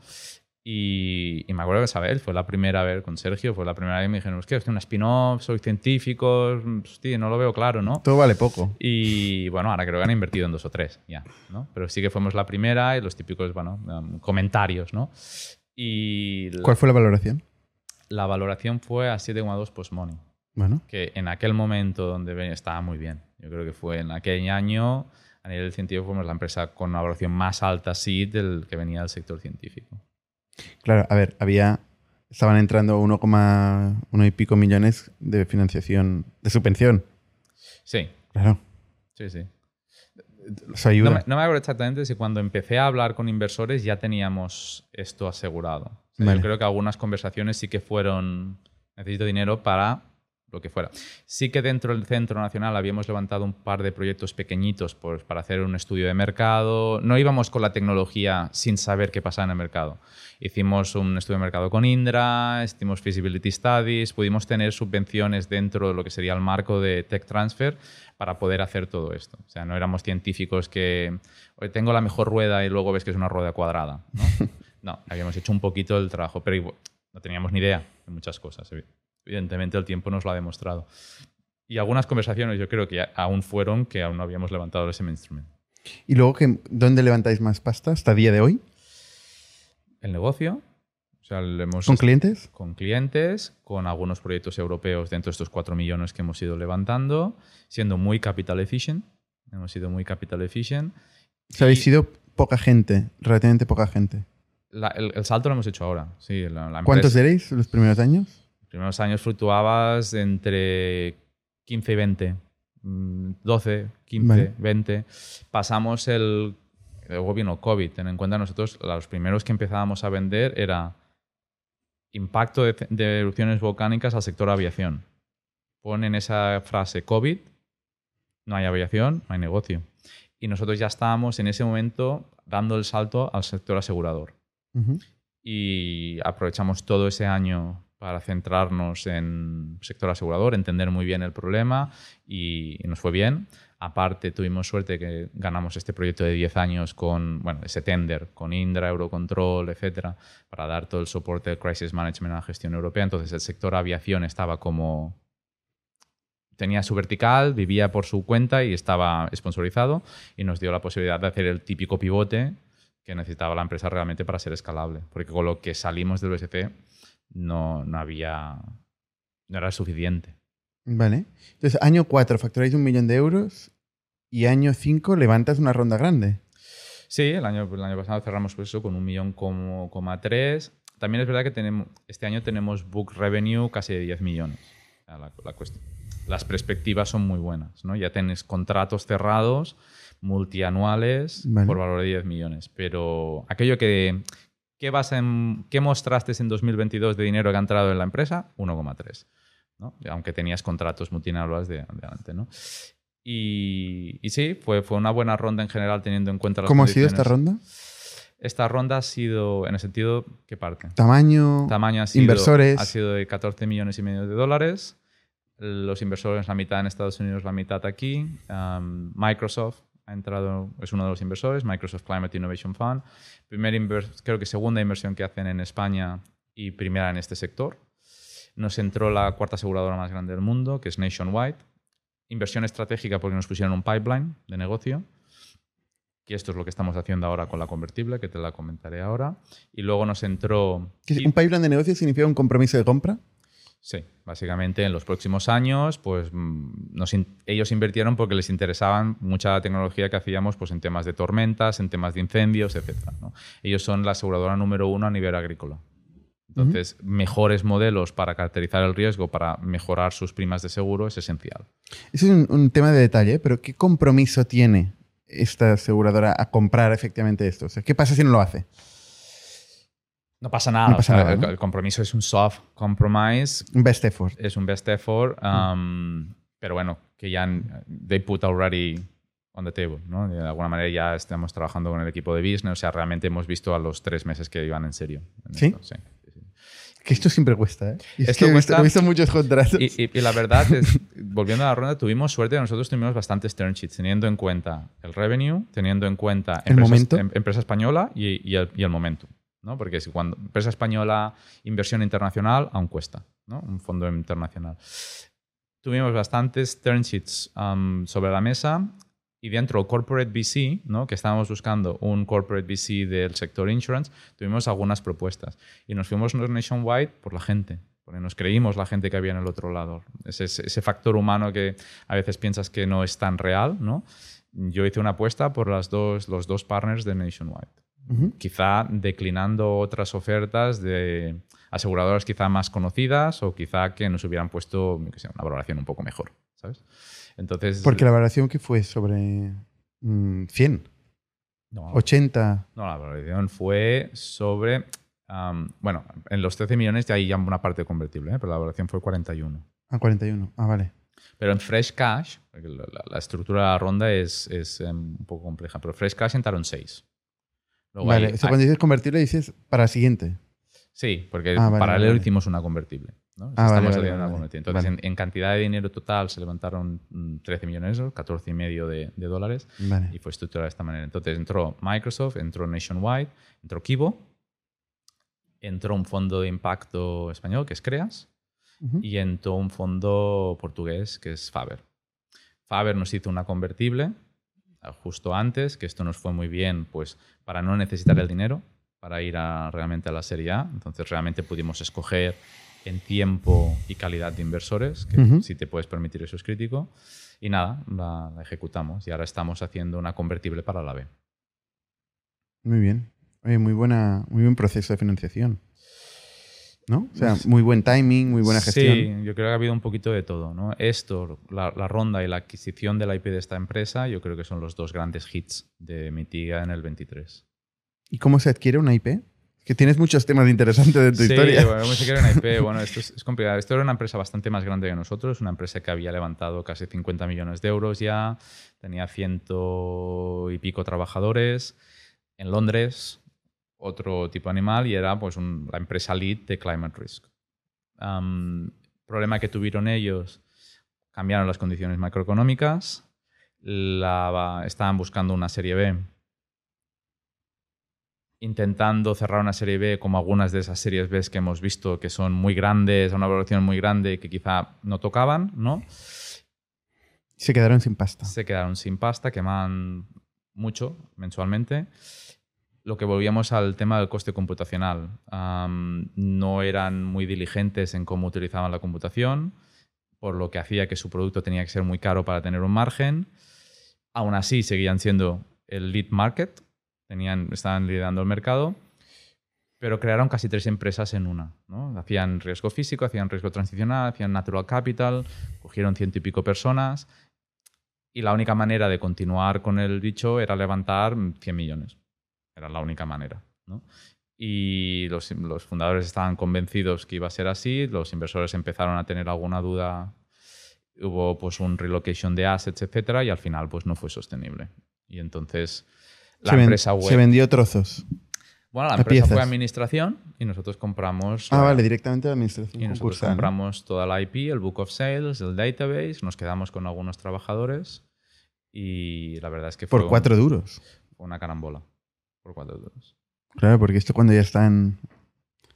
Y, me acuerdo que Isabel fue la primera vez con Sergio, fue la primera vez que me dijeron, es que es un spin-off, soy científico, hostia, no lo veo claro, ¿no? Todo vale poco. Y bueno, ahora creo que han invertido en dos o tres ya, ¿no? Pero sí que fuimos la primera y los típicos, bueno, um, comentarios, ¿no? Y ¿Cuál fue la valoración? La valoración fue a 7,2 post-money. Bueno. Que en aquel momento donde estaba muy bien. Yo creo que fue en aquel año, a nivel científico, fuimos la empresa con una valoración más alta, sí, del que venía del sector científico. Claro, a ver, había. Estaban entrando 1,1 y pico millones de financiación, de subvención. Sí. Claro. Sí, sí. No me, no me, acuerdo exactamente si cuando empecé a hablar con inversores ya teníamos esto asegurado. O sea, Vale. Yo creo que algunas conversaciones sí que fueron. Necesito dinero para lo que fuera. Sí que dentro del Centro Nacional habíamos levantado un par de proyectos pequeñitos pues, para hacer un estudio de mercado. No íbamos con la tecnología sin saber qué pasaba en el mercado. Hicimos un estudio de mercado con Indra, hicimos feasibility studies, pudimos tener subvenciones dentro de lo que sería el marco de tech transfer para poder hacer todo esto. O sea, no éramos científicos que hoy tengo la mejor rueda y luego ves que es una rueda cuadrada. No, no habíamos hecho un poquito del trabajo, pero igual, no teníamos ni idea de muchas cosas. Evidentemente el tiempo nos lo ha demostrado. Y algunas conversaciones yo creo que aún fueron que aún no habíamos levantado ese mainstream. ¿Y luego que, dónde levantáis más pasta hasta día de hoy? El negocio. O sea, hemos ¿Con clientes? Con clientes, con algunos proyectos europeos dentro de estos 4 millones que hemos ido levantando, siendo muy capital efficient. Hemos sido muy capital efficient. O sea, habéis sido poca gente, relativamente poca gente. La, el, el, salto lo hemos hecho ahora. Sí, la, la ¿Cuántos eréis los primeros años? Primeros años fluctuabas entre 15 y 20. 12, 15, Vale. 20. Pasamos el. Luego vino COVID. Ten en cuenta, nosotros los primeros que empezábamos a vender era impacto de, de erupciones volcánicas al sector aviación. Ponen esa frase COVID, no hay aviación, no hay negocio. Y nosotros ya estábamos en ese momento dando el salto al sector asegurador. Uh -huh. Y aprovechamos todo ese año para centrarnos en sector asegurador, entender muy bien el problema y, y, nos fue bien. Aparte, tuvimos suerte que ganamos este proyecto de 10 años con, bueno, ese tender con Indra, Eurocontrol, etcétera, para dar todo el soporte de crisis management a la gestión europea. Entonces, el sector aviación estaba como tenía su vertical, vivía por su cuenta y estaba sponsorizado y nos dio la posibilidad de hacer el típico pivote que necesitaba la empresa realmente para ser escalable. Porque con lo que salimos del BSC no, no había. no era suficiente. Vale. Entonces, año 4 facturáis un millón de euros y año 5 levantas una ronda grande. Sí, el año, el año pasado cerramos pues eso con un millón como, como tres. También es verdad que tenemos, este año tenemos book revenue casi de 10 millones. La, la cuestión. Las perspectivas son muy buenas. ¿no? Ya tienes contratos cerrados multianuales vale. por valor de 10 millones. Pero aquello que, ¿Qué, vas en, ¿Qué mostraste en 2022 de dinero que ha entrado en la empresa? 1,3. ¿no? Aunque tenías contratos multinacionales de, de antes. ¿no? Y, y, sí, fue, fue una buena ronda en general teniendo en cuenta las ¿Cómo ha sido esta ronda? Esta ronda ha sido, en el sentido, ¿qué parte? Tamaño, Tamaño ha sido, inversores. Ha sido de 14 millones y medio de dólares. Los inversores, la mitad en Estados Unidos, la mitad aquí. Um, Microsoft ha entrado, es uno de los inversores, Microsoft Climate Innovation Fund. Primera creo que segunda inversión que hacen en España y primera en este sector. Nos entró la cuarta aseguradora más grande del mundo, que es Nationwide. Inversión estratégica porque nos pusieron un pipeline de negocio. Que esto es lo que estamos haciendo ahora con la convertible, que te la comentaré ahora. Y luego nos entró... ¿Un pipeline de negocio significa un compromiso de compra? Sí, básicamente en los próximos años, pues nos in ellos invirtieron porque les interesaban mucha la tecnología que hacíamos pues, en temas de tormentas, en temas de incendios, etc. ¿no? Ellos son la aseguradora número uno a nivel agrícola. Entonces, uh -huh. mejores modelos para caracterizar el riesgo, para mejorar sus primas de seguro es esencial. Eso es un, un tema de detalle, pero ¿qué compromiso tiene esta aseguradora a comprar efectivamente esto? O sea, ¿Qué pasa si no lo hace? No pasa nada. No pasa o sea, nada el, ¿no? el, compromiso es un soft compromise. Un best effort. Es un best effort. Um, pero bueno, que ya they put already on the table. ¿no? De alguna manera ya estamos trabajando con el equipo de business. O sea, realmente hemos visto a los tres meses que iban en serio. En ¿Sí? esto, sí. Que esto siempre cuesta, ¿eh? Y es Esto que he visto- cuesta- he visto muchos contratos. Y, y- y la verdad es, volviendo a la ronda, tuvimos suerte, nosotros tuvimos bastantes term sheets, teniendo en cuenta el revenue, teniendo en cuenta El empresa, momento. em- empresa española y, y el, y el momento. ¿No? Porque si cuando empresa española, inversión internacional, aún cuesta, ¿no? un fondo internacional. Tuvimos bastantes term sheets um, sobre la mesa y dentro corporate VC, ¿no? que estábamos buscando un corporate VC del sector insurance, tuvimos algunas propuestas. Y nos fuimos nationwide por la gente, porque nos creímos la gente que había en el otro lado. Ese- ese factor humano que a veces piensas que no es tan real. ¿no? Yo hice una apuesta por las dos, los dos partners de Nationwide. Quizá declinando otras ofertas de aseguradoras quizá más conocidas o quizá que nos hubieran puesto una valoración un poco mejor. ¿sabes? Entonces, Porque la valoración que fue sobre mm, 100, no, 80. No, la valoración fue sobre. bueno, en los 13 millones ya hay ya una parte convertible, ¿eh? pero la valoración fue 41. a 41. Ah, vale. Pero en Fresh Cash, la- la estructura de la ronda es, es, em, un poco compleja, pero Fresh Cash entraron 6. Luego vale. hay- o sea, hay- cuando dices convertible dices para siguiente. sí, porque Ah, vale, paralelo vale. hicimos una convertible. ¿no? Ah, Estamos vale, una convertible. Entonces, en, en cantidad de dinero total se levantaron mm, 13 millones, ¿no? 14 y medio de, de dólares. Y fue estructurada de esta manera. Entonces entró Microsoft, entró Nationwide, entró Kibo, entró un fondo de impacto español que es Creas y entró un fondo portugués que es Faber. Faber nos hizo una convertible justo antes, que esto nos fue muy bien pues para no necesitar el dinero para ir a, realmente a la Serie A. Entonces realmente pudimos escoger en tiempo y calidad de inversores, que si te puedes permitir eso es crítico. Y nada, la, la ejecutamos y ahora estamos haciendo una convertible para la B. Muy bien. Oye, muy, buena, muy buen proceso de financiación. ¿No? O sea, muy buen timing, muy buena gestión. Sí, yo creo que ha habido un poquito de todo. ¿no? Esto, la, la ronda y la adquisición de la IP de esta empresa, yo creo que son los dos grandes hits de Mitiga en el 23. ¿Y cómo se adquiere una IP? Que tienes muchos temas interesantes de tu sí, historia. bueno, como se quiere una IP, bueno, esto es, es complicado. Esto era una empresa bastante más grande que nosotros, una empresa que había levantado casi 50 millones de euros ya, tenía ciento y pico trabajadores en Londres, otro tipo de animal, y era pues un- la empresa lead de Climate Risk. Am, problema que tuvieron ellos, cambiaron las condiciones macroeconómicas, la- estaban buscando una serie B intentando cerrar una serie B como algunas de esas series B que hemos visto que son muy grandes, a una valoración muy grande que quizá no tocaban, ¿no? Se quedaron sin pasta. Se quedaron sin pasta, quemaban mucho mensualmente. Lo que volvíamos al tema del coste computacional. No eran muy diligentes en cómo utilizaban la computación, por lo que hacía que su producto tenía que ser muy caro para tener un margen. Aún así, seguían siendo el lead market, tenían, estaban liderando el mercado, pero crearon casi tres empresas en una. ¿no? Hacían riesgo físico, hacían riesgo transicional, hacían natural capital, cogieron ciento y pico personas y la única manera de continuar con el bicho era levantar 100 millones. Era la única manera. ¿no? Y los, los fundadores estaban convencidos que iba a ser así, los inversores empezaron a tener alguna duda, hubo pues un relocation de assets, etcétera, y al final pues no fue sostenible. Y entonces la se, empresa web... se vendió trozos. bueno, la empresa fue administración y nosotros compramos... Ah, la- vale, directamente la administración y nosotros compramos toda la IP, el Book of Sales, el database, nos quedamos con algunos trabajadores y la verdad es que fue, Por un- cuatro duros. fue una carambola. Por duros. Claro, porque esto cuando ya está en,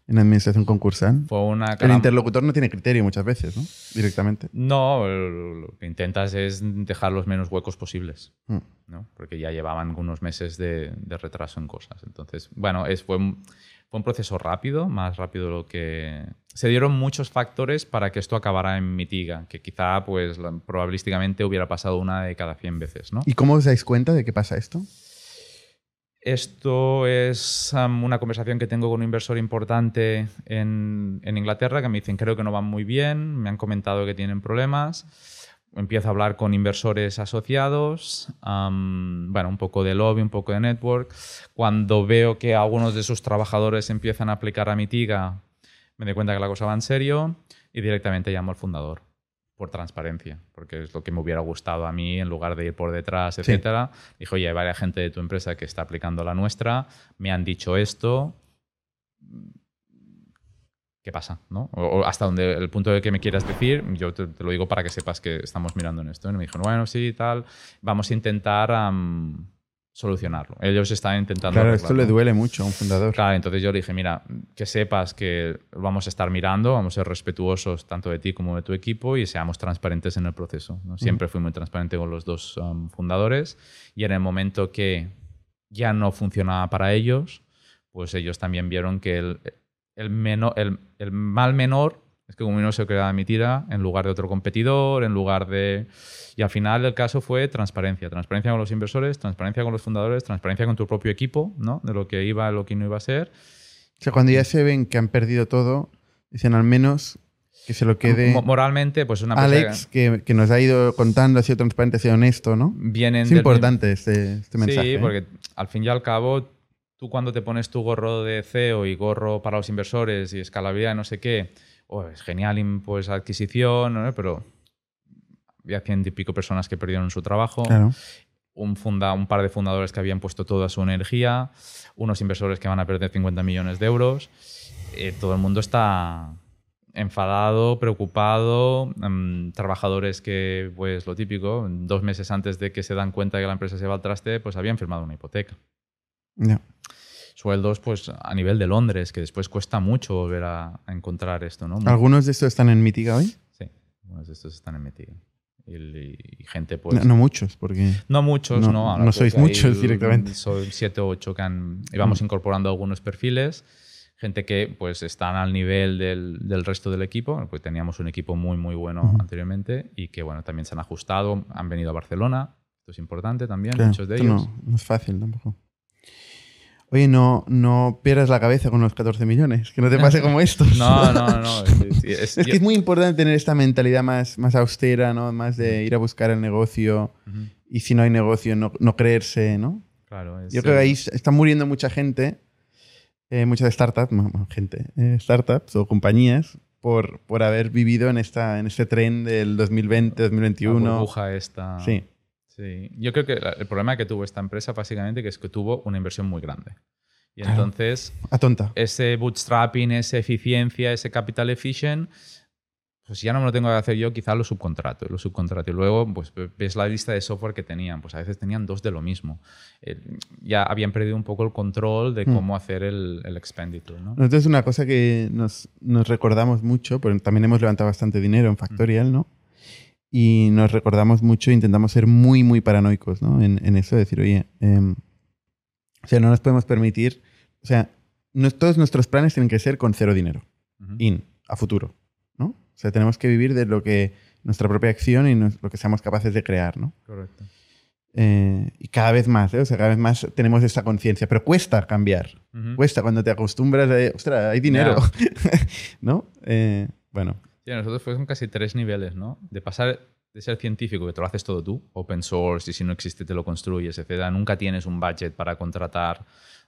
administración concursal. Fue una El interlocutor no tiene criterio muchas veces, ¿no? Directamente. No, lo que intentas es dejar los menos huecos posibles, Mm. ¿no? Porque ya llevaban algunos meses de, de retraso en cosas. Entonces, bueno, es, fue, un, fue un proceso rápido, más rápido de lo que... Se dieron muchos factores para que esto acabara en mitiga, que quizá, pues, probabilísticamente hubiera pasado una de cada 100 veces, ¿no? ¿Y cómo os dais cuenta de que pasa esto? Esto es um, una conversación que tengo con un inversor importante en, en Inglaterra que me dicen creo que no van muy bien, me han comentado que tienen problemas. Empiezo a hablar con inversores asociados, um, bueno, un poco de lobby, un poco de network. Cuando veo que algunos de sus trabajadores empiezan a aplicar a Mitiga, me doy cuenta que la cosa va en serio y directamente llamo al fundador por transparencia, porque es lo que me hubiera gustado a mí en lugar de ir por detrás, etcétera. Dijo, oye, hay varias gente de tu empresa que está aplicando la nuestra, me han dicho esto, ¿qué pasa? ¿no? O, o hasta donde el punto de que me quieras decir, yo te, te lo digo para que sepas que estamos mirando en esto. Y me dijeron, bueno, sí, tal, vamos a intentar solucionarlo. Ellos están intentando... Claro, esto le duele mucho a un fundador. Claro, entonces yo le dije, mira, que sepas que vamos a estar mirando, vamos a ser respetuosos tanto de ti como de tu equipo y seamos transparentes en el proceso. ¿no? Siempre fui muy transparente con los dos um, fundadores y en el momento que ya no funcionaba para ellos, pues ellos también vieron que el, el, meno- el, el mal menor es que como uno se quedaba mi tira en lugar de otro competidor, en lugar de... Y al final el caso fue transparencia. Transparencia con los inversores, transparencia con los fundadores, transparencia con tu propio equipo, ¿no? De lo que iba, lo que no iba a ser. O sea, cuando ya se ven que han perdido todo, dicen al menos que se lo quede Mo- Moralmente, pues una Alex, que, que nos ha ido contando, ha sido transparente, ha sido honesto, ¿no? vienen Es del importante este, este mensaje. Sí, ¿eh? porque al fin y al cabo, tú cuando te pones tu gorro de CEO y gorro para los inversores y escalabilidad y no sé qué, oh, es genial pues adquisición, ¿no? pero había ciento y pico personas que perdieron su trabajo. Claro. un, funda, un par de fundadores que habían puesto toda su energía, unos inversores que van a perder 50 millones de euros. Eh, todo el mundo está enfadado, preocupado, mm, trabajadores que, pues lo típico, dos meses antes de que se dan cuenta que la empresa se va al traste, pues habían firmado una hipoteca. Ya. Sueldos, pues a nivel de Londres, que después cuesta mucho volver a, a encontrar esto, ¿no? ¿Algunos de estos están en Mitiga hoy? Sí, algunos de estos están en Metiga. Y, y gente, pues... no, no muchos, porque... No muchos, No, no. no sois muchos directamente. Son siete o ocho que han... Íbamos incorporando algunos perfiles. Gente que pues están al nivel del, del resto del equipo. Pues teníamos un equipo muy, muy bueno Ujú. anteriormente y que, bueno, también se han ajustado. Han venido a Barcelona. Esto es importante también, Claro, muchos de ellos. No, no es fácil tampoco. Oye, no, no pierdas la cabeza con los 14 millones, que no te pase como estos. No, no, no. Es, es- Es que es muy importante tener esta mentalidad más, más austera, ¿no? Más de ir a buscar el negocio y si no hay negocio, no, no creerse, ¿no? Claro, es, Yo creo que eh, ahí s- está muriendo mucha gente, eh, muchas startups, gente, eh, startups o compañías por, por haber vivido en, esta, en este tren del 2020, la 2021. burbuja esta. Sí, Sí, yo creo que el problema que tuvo esta empresa básicamente que es que tuvo una inversión muy grande. Y Claro. entonces a tonta. ese bootstrapping, esa eficiencia, ese capital efficient, pues ya no me lo tengo que hacer yo, quizás lo subcontrato. Lo subcontrato. Y luego pues, ves la lista de software que tenían. Pues a veces tenían dos de lo mismo. Eh, ya habían perdido un poco el control de Hmm. cómo hacer el, el expenditure. ¿no? Nosotros es una cosa que nos, nos recordamos mucho, porque también hemos levantado bastante dinero en Factorial, ¿no? Y nos recordamos mucho, intentamos ser muy, muy paranoicos, ¿no? En, en eso, de decir, oye, em, o sea, no nos podemos permitir, o sea, todos nuestros planes tienen que ser con cero dinero, Ujú. in, a futuro, ¿no? O sea, tenemos que vivir de lo que nuestra propia acción y nos- lo que seamos capaces de crear, ¿no? Correcto. Eh, y cada vez más, ¿eh? O sea, cada vez más tenemos esta conciencia, pero cuesta cambiar. Ujú. Cuesta cuando te acostumbras a, ostras, hay dinero, ¿no? Eh, bueno, Sí, a nosotros fueron casi tres niveles, ¿no? De pasar de ser científico, que te lo haces todo tú, open source, y si no existe te lo construyes, etcétera. Nunca tienes un budget para contratar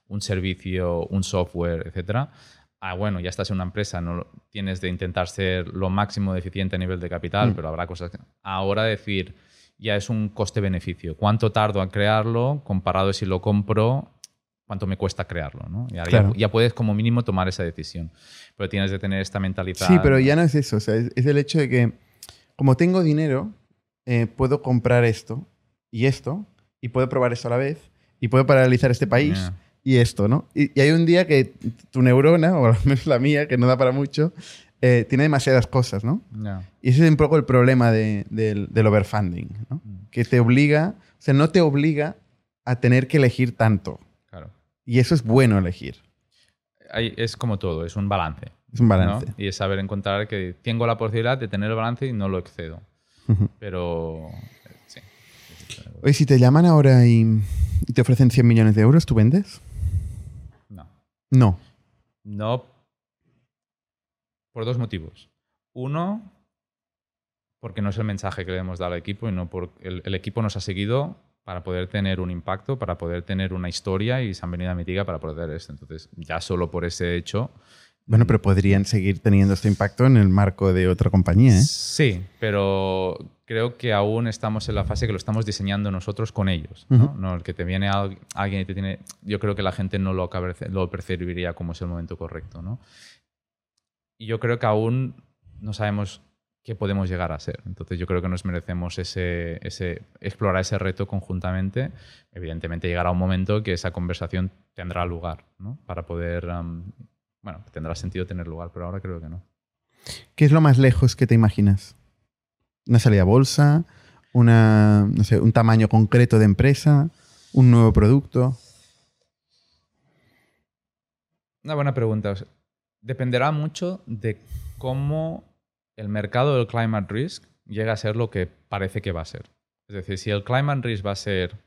un servicio, un software, etcétera. Ah, bueno, ya estás en una empresa, no tienes de intentar ser lo máximo de eficiente a nivel de capital, Mm. pero habrá cosas que... Ahora decir, ya es un coste-beneficio. ¿Cuánto tardo en crearlo comparado si lo compro? ¿Cuánto me cuesta crearlo? ¿no? Y ahora ya- Claro. ya, puedes como mínimo tomar esa decisión. Pero tienes de tener esta mentalidad. Sí, pero ya no es eso. O sea, es, es el hecho de que, como tengo dinero, eh, puedo comprar esto y esto, y puedo probar esto a la vez, y puedo paralizar este país y esto, ¿no? Y, y hay un día que tu neurona, o al menos la mía, que no da para mucho, eh, tiene demasiadas cosas, ¿no? Y ese es un poco el problema de- del, del overfunding, ¿no? Mm. Que te obliga, o sea, no te obliga a tener que elegir tanto. Y eso es bueno elegir. Es como todo, es un balance. Es un ¿no? balance. Y es saber encontrar que tengo la posibilidad de tener el balance y no lo excedo. Pero sí. Oye, si te llaman ahora y, te ofrecen 100 millones de euros, ¿tú vendes? No. No. No por dos motivos. Uno, porque no es el mensaje que le hemos dado al equipo y no porque el, el equipo nos ha seguido para poder tener un impacto, para poder tener una historia y se han venido a Mitiga para poder esto. Entonces, ya solo por ese hecho Bueno, pero podrían seguir teniendo este impacto en el marco de otra compañía, ¿eh? Sí, pero creo que aún estamos en la fase que lo estamos diseñando nosotros con ellos. ¿no? No, el que te viene al- alguien y te tiene. Yo creo que la gente no lo, lo percibiría como es el momento correcto. ¿no? y yo creo que aún no sabemos qué podemos llegar a ser. Entonces yo creo que nos merecemos ese, ese, explorar ese reto conjuntamente. Evidentemente llegará un momento que esa conversación tendrá lugar, ¿no? Para poder, um, bueno, tendrá sentido tener lugar, pero ahora creo que no. ¿Qué es lo más lejos que te imaginas? ¿Una salida a bolsa? Una, no sé, ¿Un tamaño concreto de empresa? ¿Un nuevo producto? Una buena pregunta. Dependerá mucho de cómo el mercado del climate risk llega a ser lo que parece que va a ser. Es decir, si el climate risk va a ser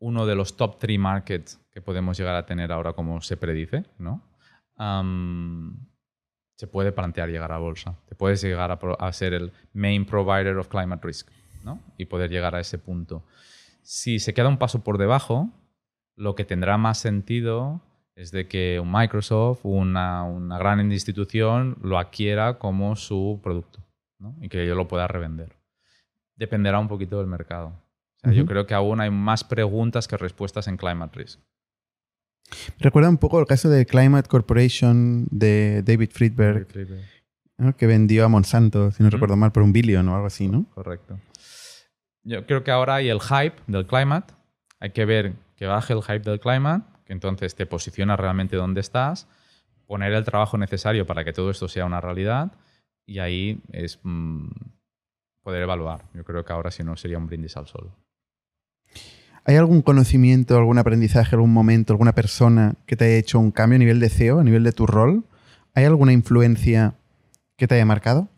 uno de los top three markets que podemos llegar a tener ahora como se predice, ¿no? se puede plantear llegar a bolsa. Te puedes llegar a, ser el main provider of climate risk, ¿no? Y poder llegar a ese punto. Si se queda un paso por debajo, lo que tendrá más sentido es de que un Microsoft, una, una gran institución, lo adquiera como su producto ¿no? y que yo lo pueda revender. Dependerá un poquito del mercado. Yo creo que aún hay más preguntas que respuestas en Climate Risk. Recuerda un poco el caso de Climate Corporation de David Friedberg, que vendió a Monsanto, si no recuerdo mal, por un billón o algo así, ¿no? Correcto. Yo creo que ahora hay el hype del climate. Hay que ver que baje el hype del climate que entonces te posiciona realmente donde estás, poner el trabajo necesario para que todo esto sea una realidad y ahí es mm, poder evaluar. Yo creo que ahora si no sería un brindis al sol. ¿Hay algún conocimiento, algún aprendizaje, algún momento, alguna persona que te haya hecho un cambio a nivel de CEO, a nivel de tu rol? ¿Hay alguna influencia que te haya marcado?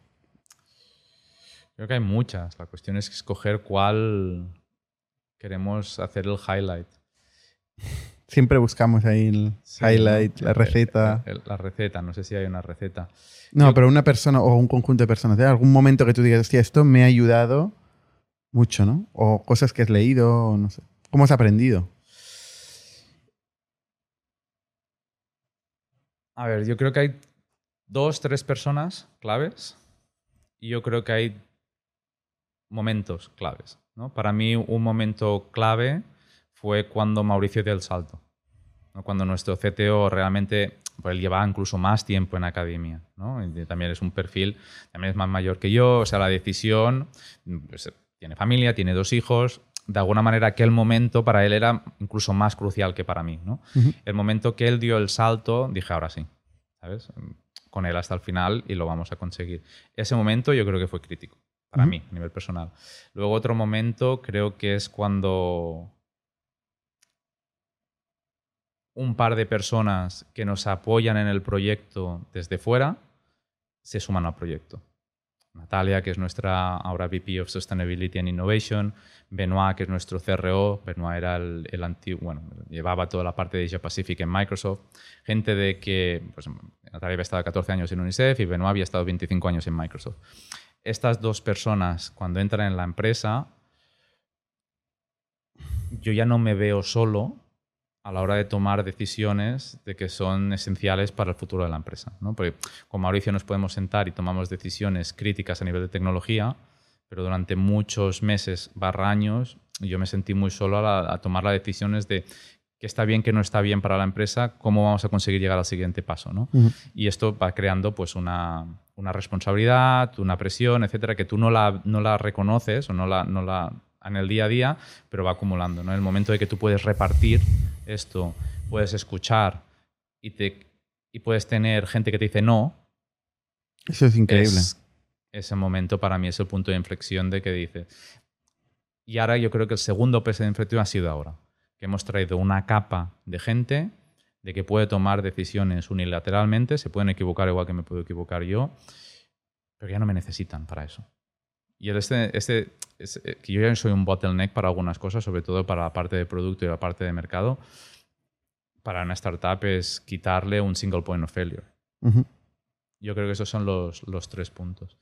Creo que hay muchas. La cuestión es escoger cuál queremos hacer el highlight. Siempre buscamos ahí el highlight, la receta. La, receta, no sé si hay una receta. No, pero una persona o un conjunto de personas. ¿De algún momento que tú digas, hostia, esto me ha ayudado mucho, ¿no? O cosas que has leído, no sé. ¿Cómo has aprendido? A ver, yo creo que hay dos, tres personas claves y yo creo que hay momentos claves. ¿no? Para mí, un momento clave fue cuando Mauricio dio el salto. Cuando nuestro CTO realmente, pues él llevaba incluso más tiempo en academia. ¿no? también es un perfil, también es más mayor que yo, o sea, la decisión, pues, tiene familia, tiene dos hijos, de alguna manera aquel momento para él era incluso más crucial que para mí. ¿no? El momento que él dio el salto, dije, ahora sí, ¿sabes? Con él hasta el final y lo vamos a conseguir. Ese momento yo creo que fue crítico para mí, a nivel personal. Luego otro momento creo que es cuando un par de personas que nos apoyan en el proyecto desde fuera se suman al proyecto. Natalia, que es nuestra ahora VP of Sustainability and Innovation, Benoit, que es nuestro CRO, Benoit era el, antiguo, bueno, llevaba toda la parte de Asia Pacific en Microsoft, gente de que, pues, Natalia había estado 14 años en UNICEF y Benoit había estado 25 años en Microsoft. Estas dos personas, cuando entran en la empresa, yo ya no me veo solo, a la hora de tomar decisiones de que son esenciales para el futuro de la empresa. ¿no? Porque con Mauricio nos podemos sentar y tomamos decisiones críticas a nivel de tecnología, pero durante muchos meses, barra años, yo me sentí muy solo a, tomar las decisiones de qué está bien, qué no está bien para la empresa, cómo vamos a conseguir llegar al siguiente paso. ¿no? Y esto va creando pues, una, una, responsabilidad, una presión, etcétera, que tú no la, no la reconoces o no la, no la en el día a día, pero va acumulando. ¿no? En el momento de que tú puedes repartir esto, puedes escuchar y, te, y puedes tener gente que te dice no. Eso es increíble. ese momento para mí es el punto de inflexión de que dice. Y ahora yo creo que el segundo peso de inflexión ha sido ahora, que hemos traído una capa de gente de que puede tomar decisiones unilateralmente, se pueden equivocar igual que me puedo equivocar yo, pero ya no me necesitan para eso. Y este, este, eh, que yo ya soy un bottleneck para algunas cosas, sobre todo para la parte de producto y la parte de mercado, para una startup es quitarle un single point of failure. Yo creo que esos son los, los, tres puntos.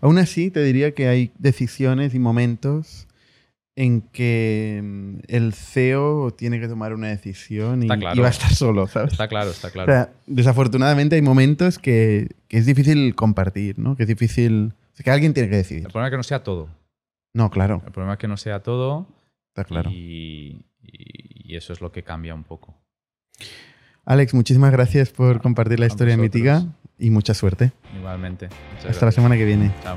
Aún así, te diría que hay decisiones y momentos en que mm, el CEO tiene que tomar una decisión y, va a estar solo, ¿sabes? Está claro, está claro. desafortunadamente hay momentos que, que, es difícil compartir, ¿no? Que es difícil... que alguien tiene que decidir. El problema es que no sea todo. No, claro. El problema es que no sea todo. Está claro. Y, eso es lo que cambia un poco. Alex, muchísimas gracias por compartir la historia de Mitiga y mucha suerte. Igualmente. Hasta la semana que viene. Chao.